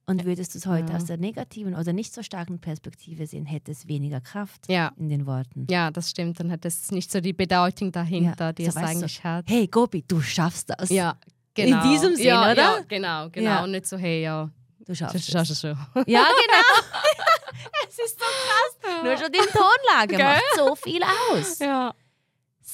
Und würdest du es heute Ja. aus der negativen oder nicht so starken Perspektive sehen, hätte es weniger Kraft Ja. in den Worten. ja, das stimmt. Dann hat es nicht so die Bedeutung dahinter, Ja, die so es weißt du, eigentlich hat. Hey Gobi, du schaffst das. Ja, genau. diesem Sinn, ja, oder? Ja, genau, genau. Und nicht so, hey, ja, Du schaffst schaffst es. du schon. Ja, genau. es ist so krass. Nur schon die Tonlage macht so viel aus. Ja.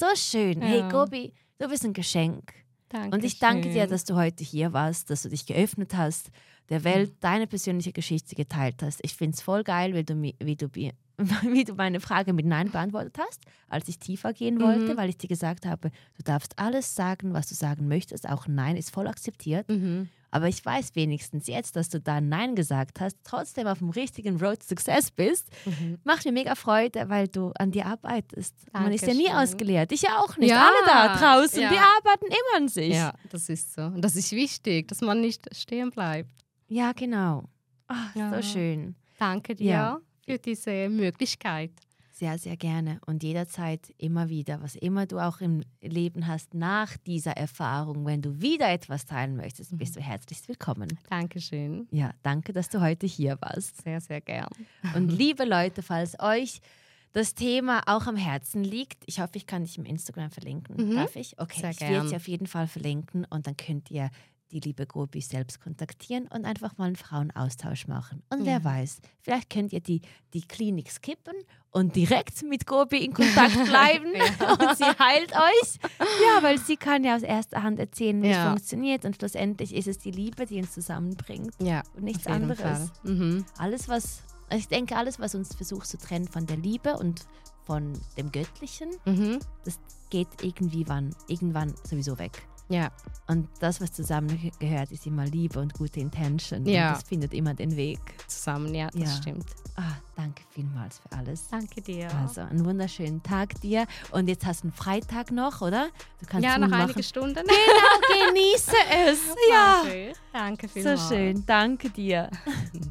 So schön. Hey Ja. Gobi, du bist ein Geschenk. Danke Und ich danke dir, dass du heute hier warst, dass du dich geöffnet hast, der Welt deine persönliche Geschichte geteilt hast. Ich finde es voll geil, wie du, wie, du, wie du meine Frage mit Nein beantwortet hast, als ich tiefer gehen wollte, Mhm. weil ich dir gesagt habe, du darfst alles sagen, was du sagen möchtest. Auch Nein ist voll akzeptiert. Mhm. Aber ich weiß wenigstens jetzt, dass du da Nein gesagt hast, trotzdem auf dem richtigen Road to Success bist. Mhm. Macht mir mega Freude, weil du an dir arbeitest. Man ist ja nie Dankeschön. ausgelehrt. Ich ja auch nicht. Ja, Alle da draußen, ja. die arbeiten immer an sich. Ja, das ist so. Und das ist wichtig, dass man nicht stehen bleibt. Ja, genau. Ach, Ja. So schön. Danke dir Ja. für diese Möglichkeit. Sehr, sehr gerne. Und jederzeit immer wieder, was immer du auch im Leben hast, nach dieser Erfahrung, wenn du wieder etwas teilen möchtest, bist du herzlichst willkommen. Dankeschön. Ja, danke, dass du heute hier warst. Sehr, sehr gern. Und liebe Leute, falls euch das Thema auch am Herzen liegt, ich hoffe, ich kann dich im Instagram verlinken. Mhm. Darf ich? Okay, Sehr ich werde sie auf jeden Fall verlinken und dann könnt ihr die liebe Gobi selbst kontaktieren und einfach mal einen Frauenaustausch machen. Und wer Ja. weiß, vielleicht könnt ihr die, die Klinik skippen und direkt mit Gobi in Kontakt bleiben Ja. und sie heilt euch. Ja, weil sie kann ja aus erster Hand erzählen, wie es Ja. funktioniert und schlussendlich ist es die Liebe, die uns zusammenbringt Ja, und nichts anderes. Mhm. Alles, was, ich denke, alles, was uns versucht zu trennen von der Liebe und von dem Göttlichen, Mhm. das geht irgendwie wann, irgendwann sowieso weg. Ja. Und das, was zusammengehört, ist immer Liebe und gute Intention. Ja. Und das findet immer den Weg. Zusammen, ja, das Ja. stimmt. Ah, danke vielmals für alles. Danke dir. Also einen wunderschönen Tag dir. Und jetzt hast du einen Freitag noch, oder? Du kannst ja, noch machen. einige Stunden. Genau, genieße es. Ja. Danke, Danke So vielmals. schön. Danke dir.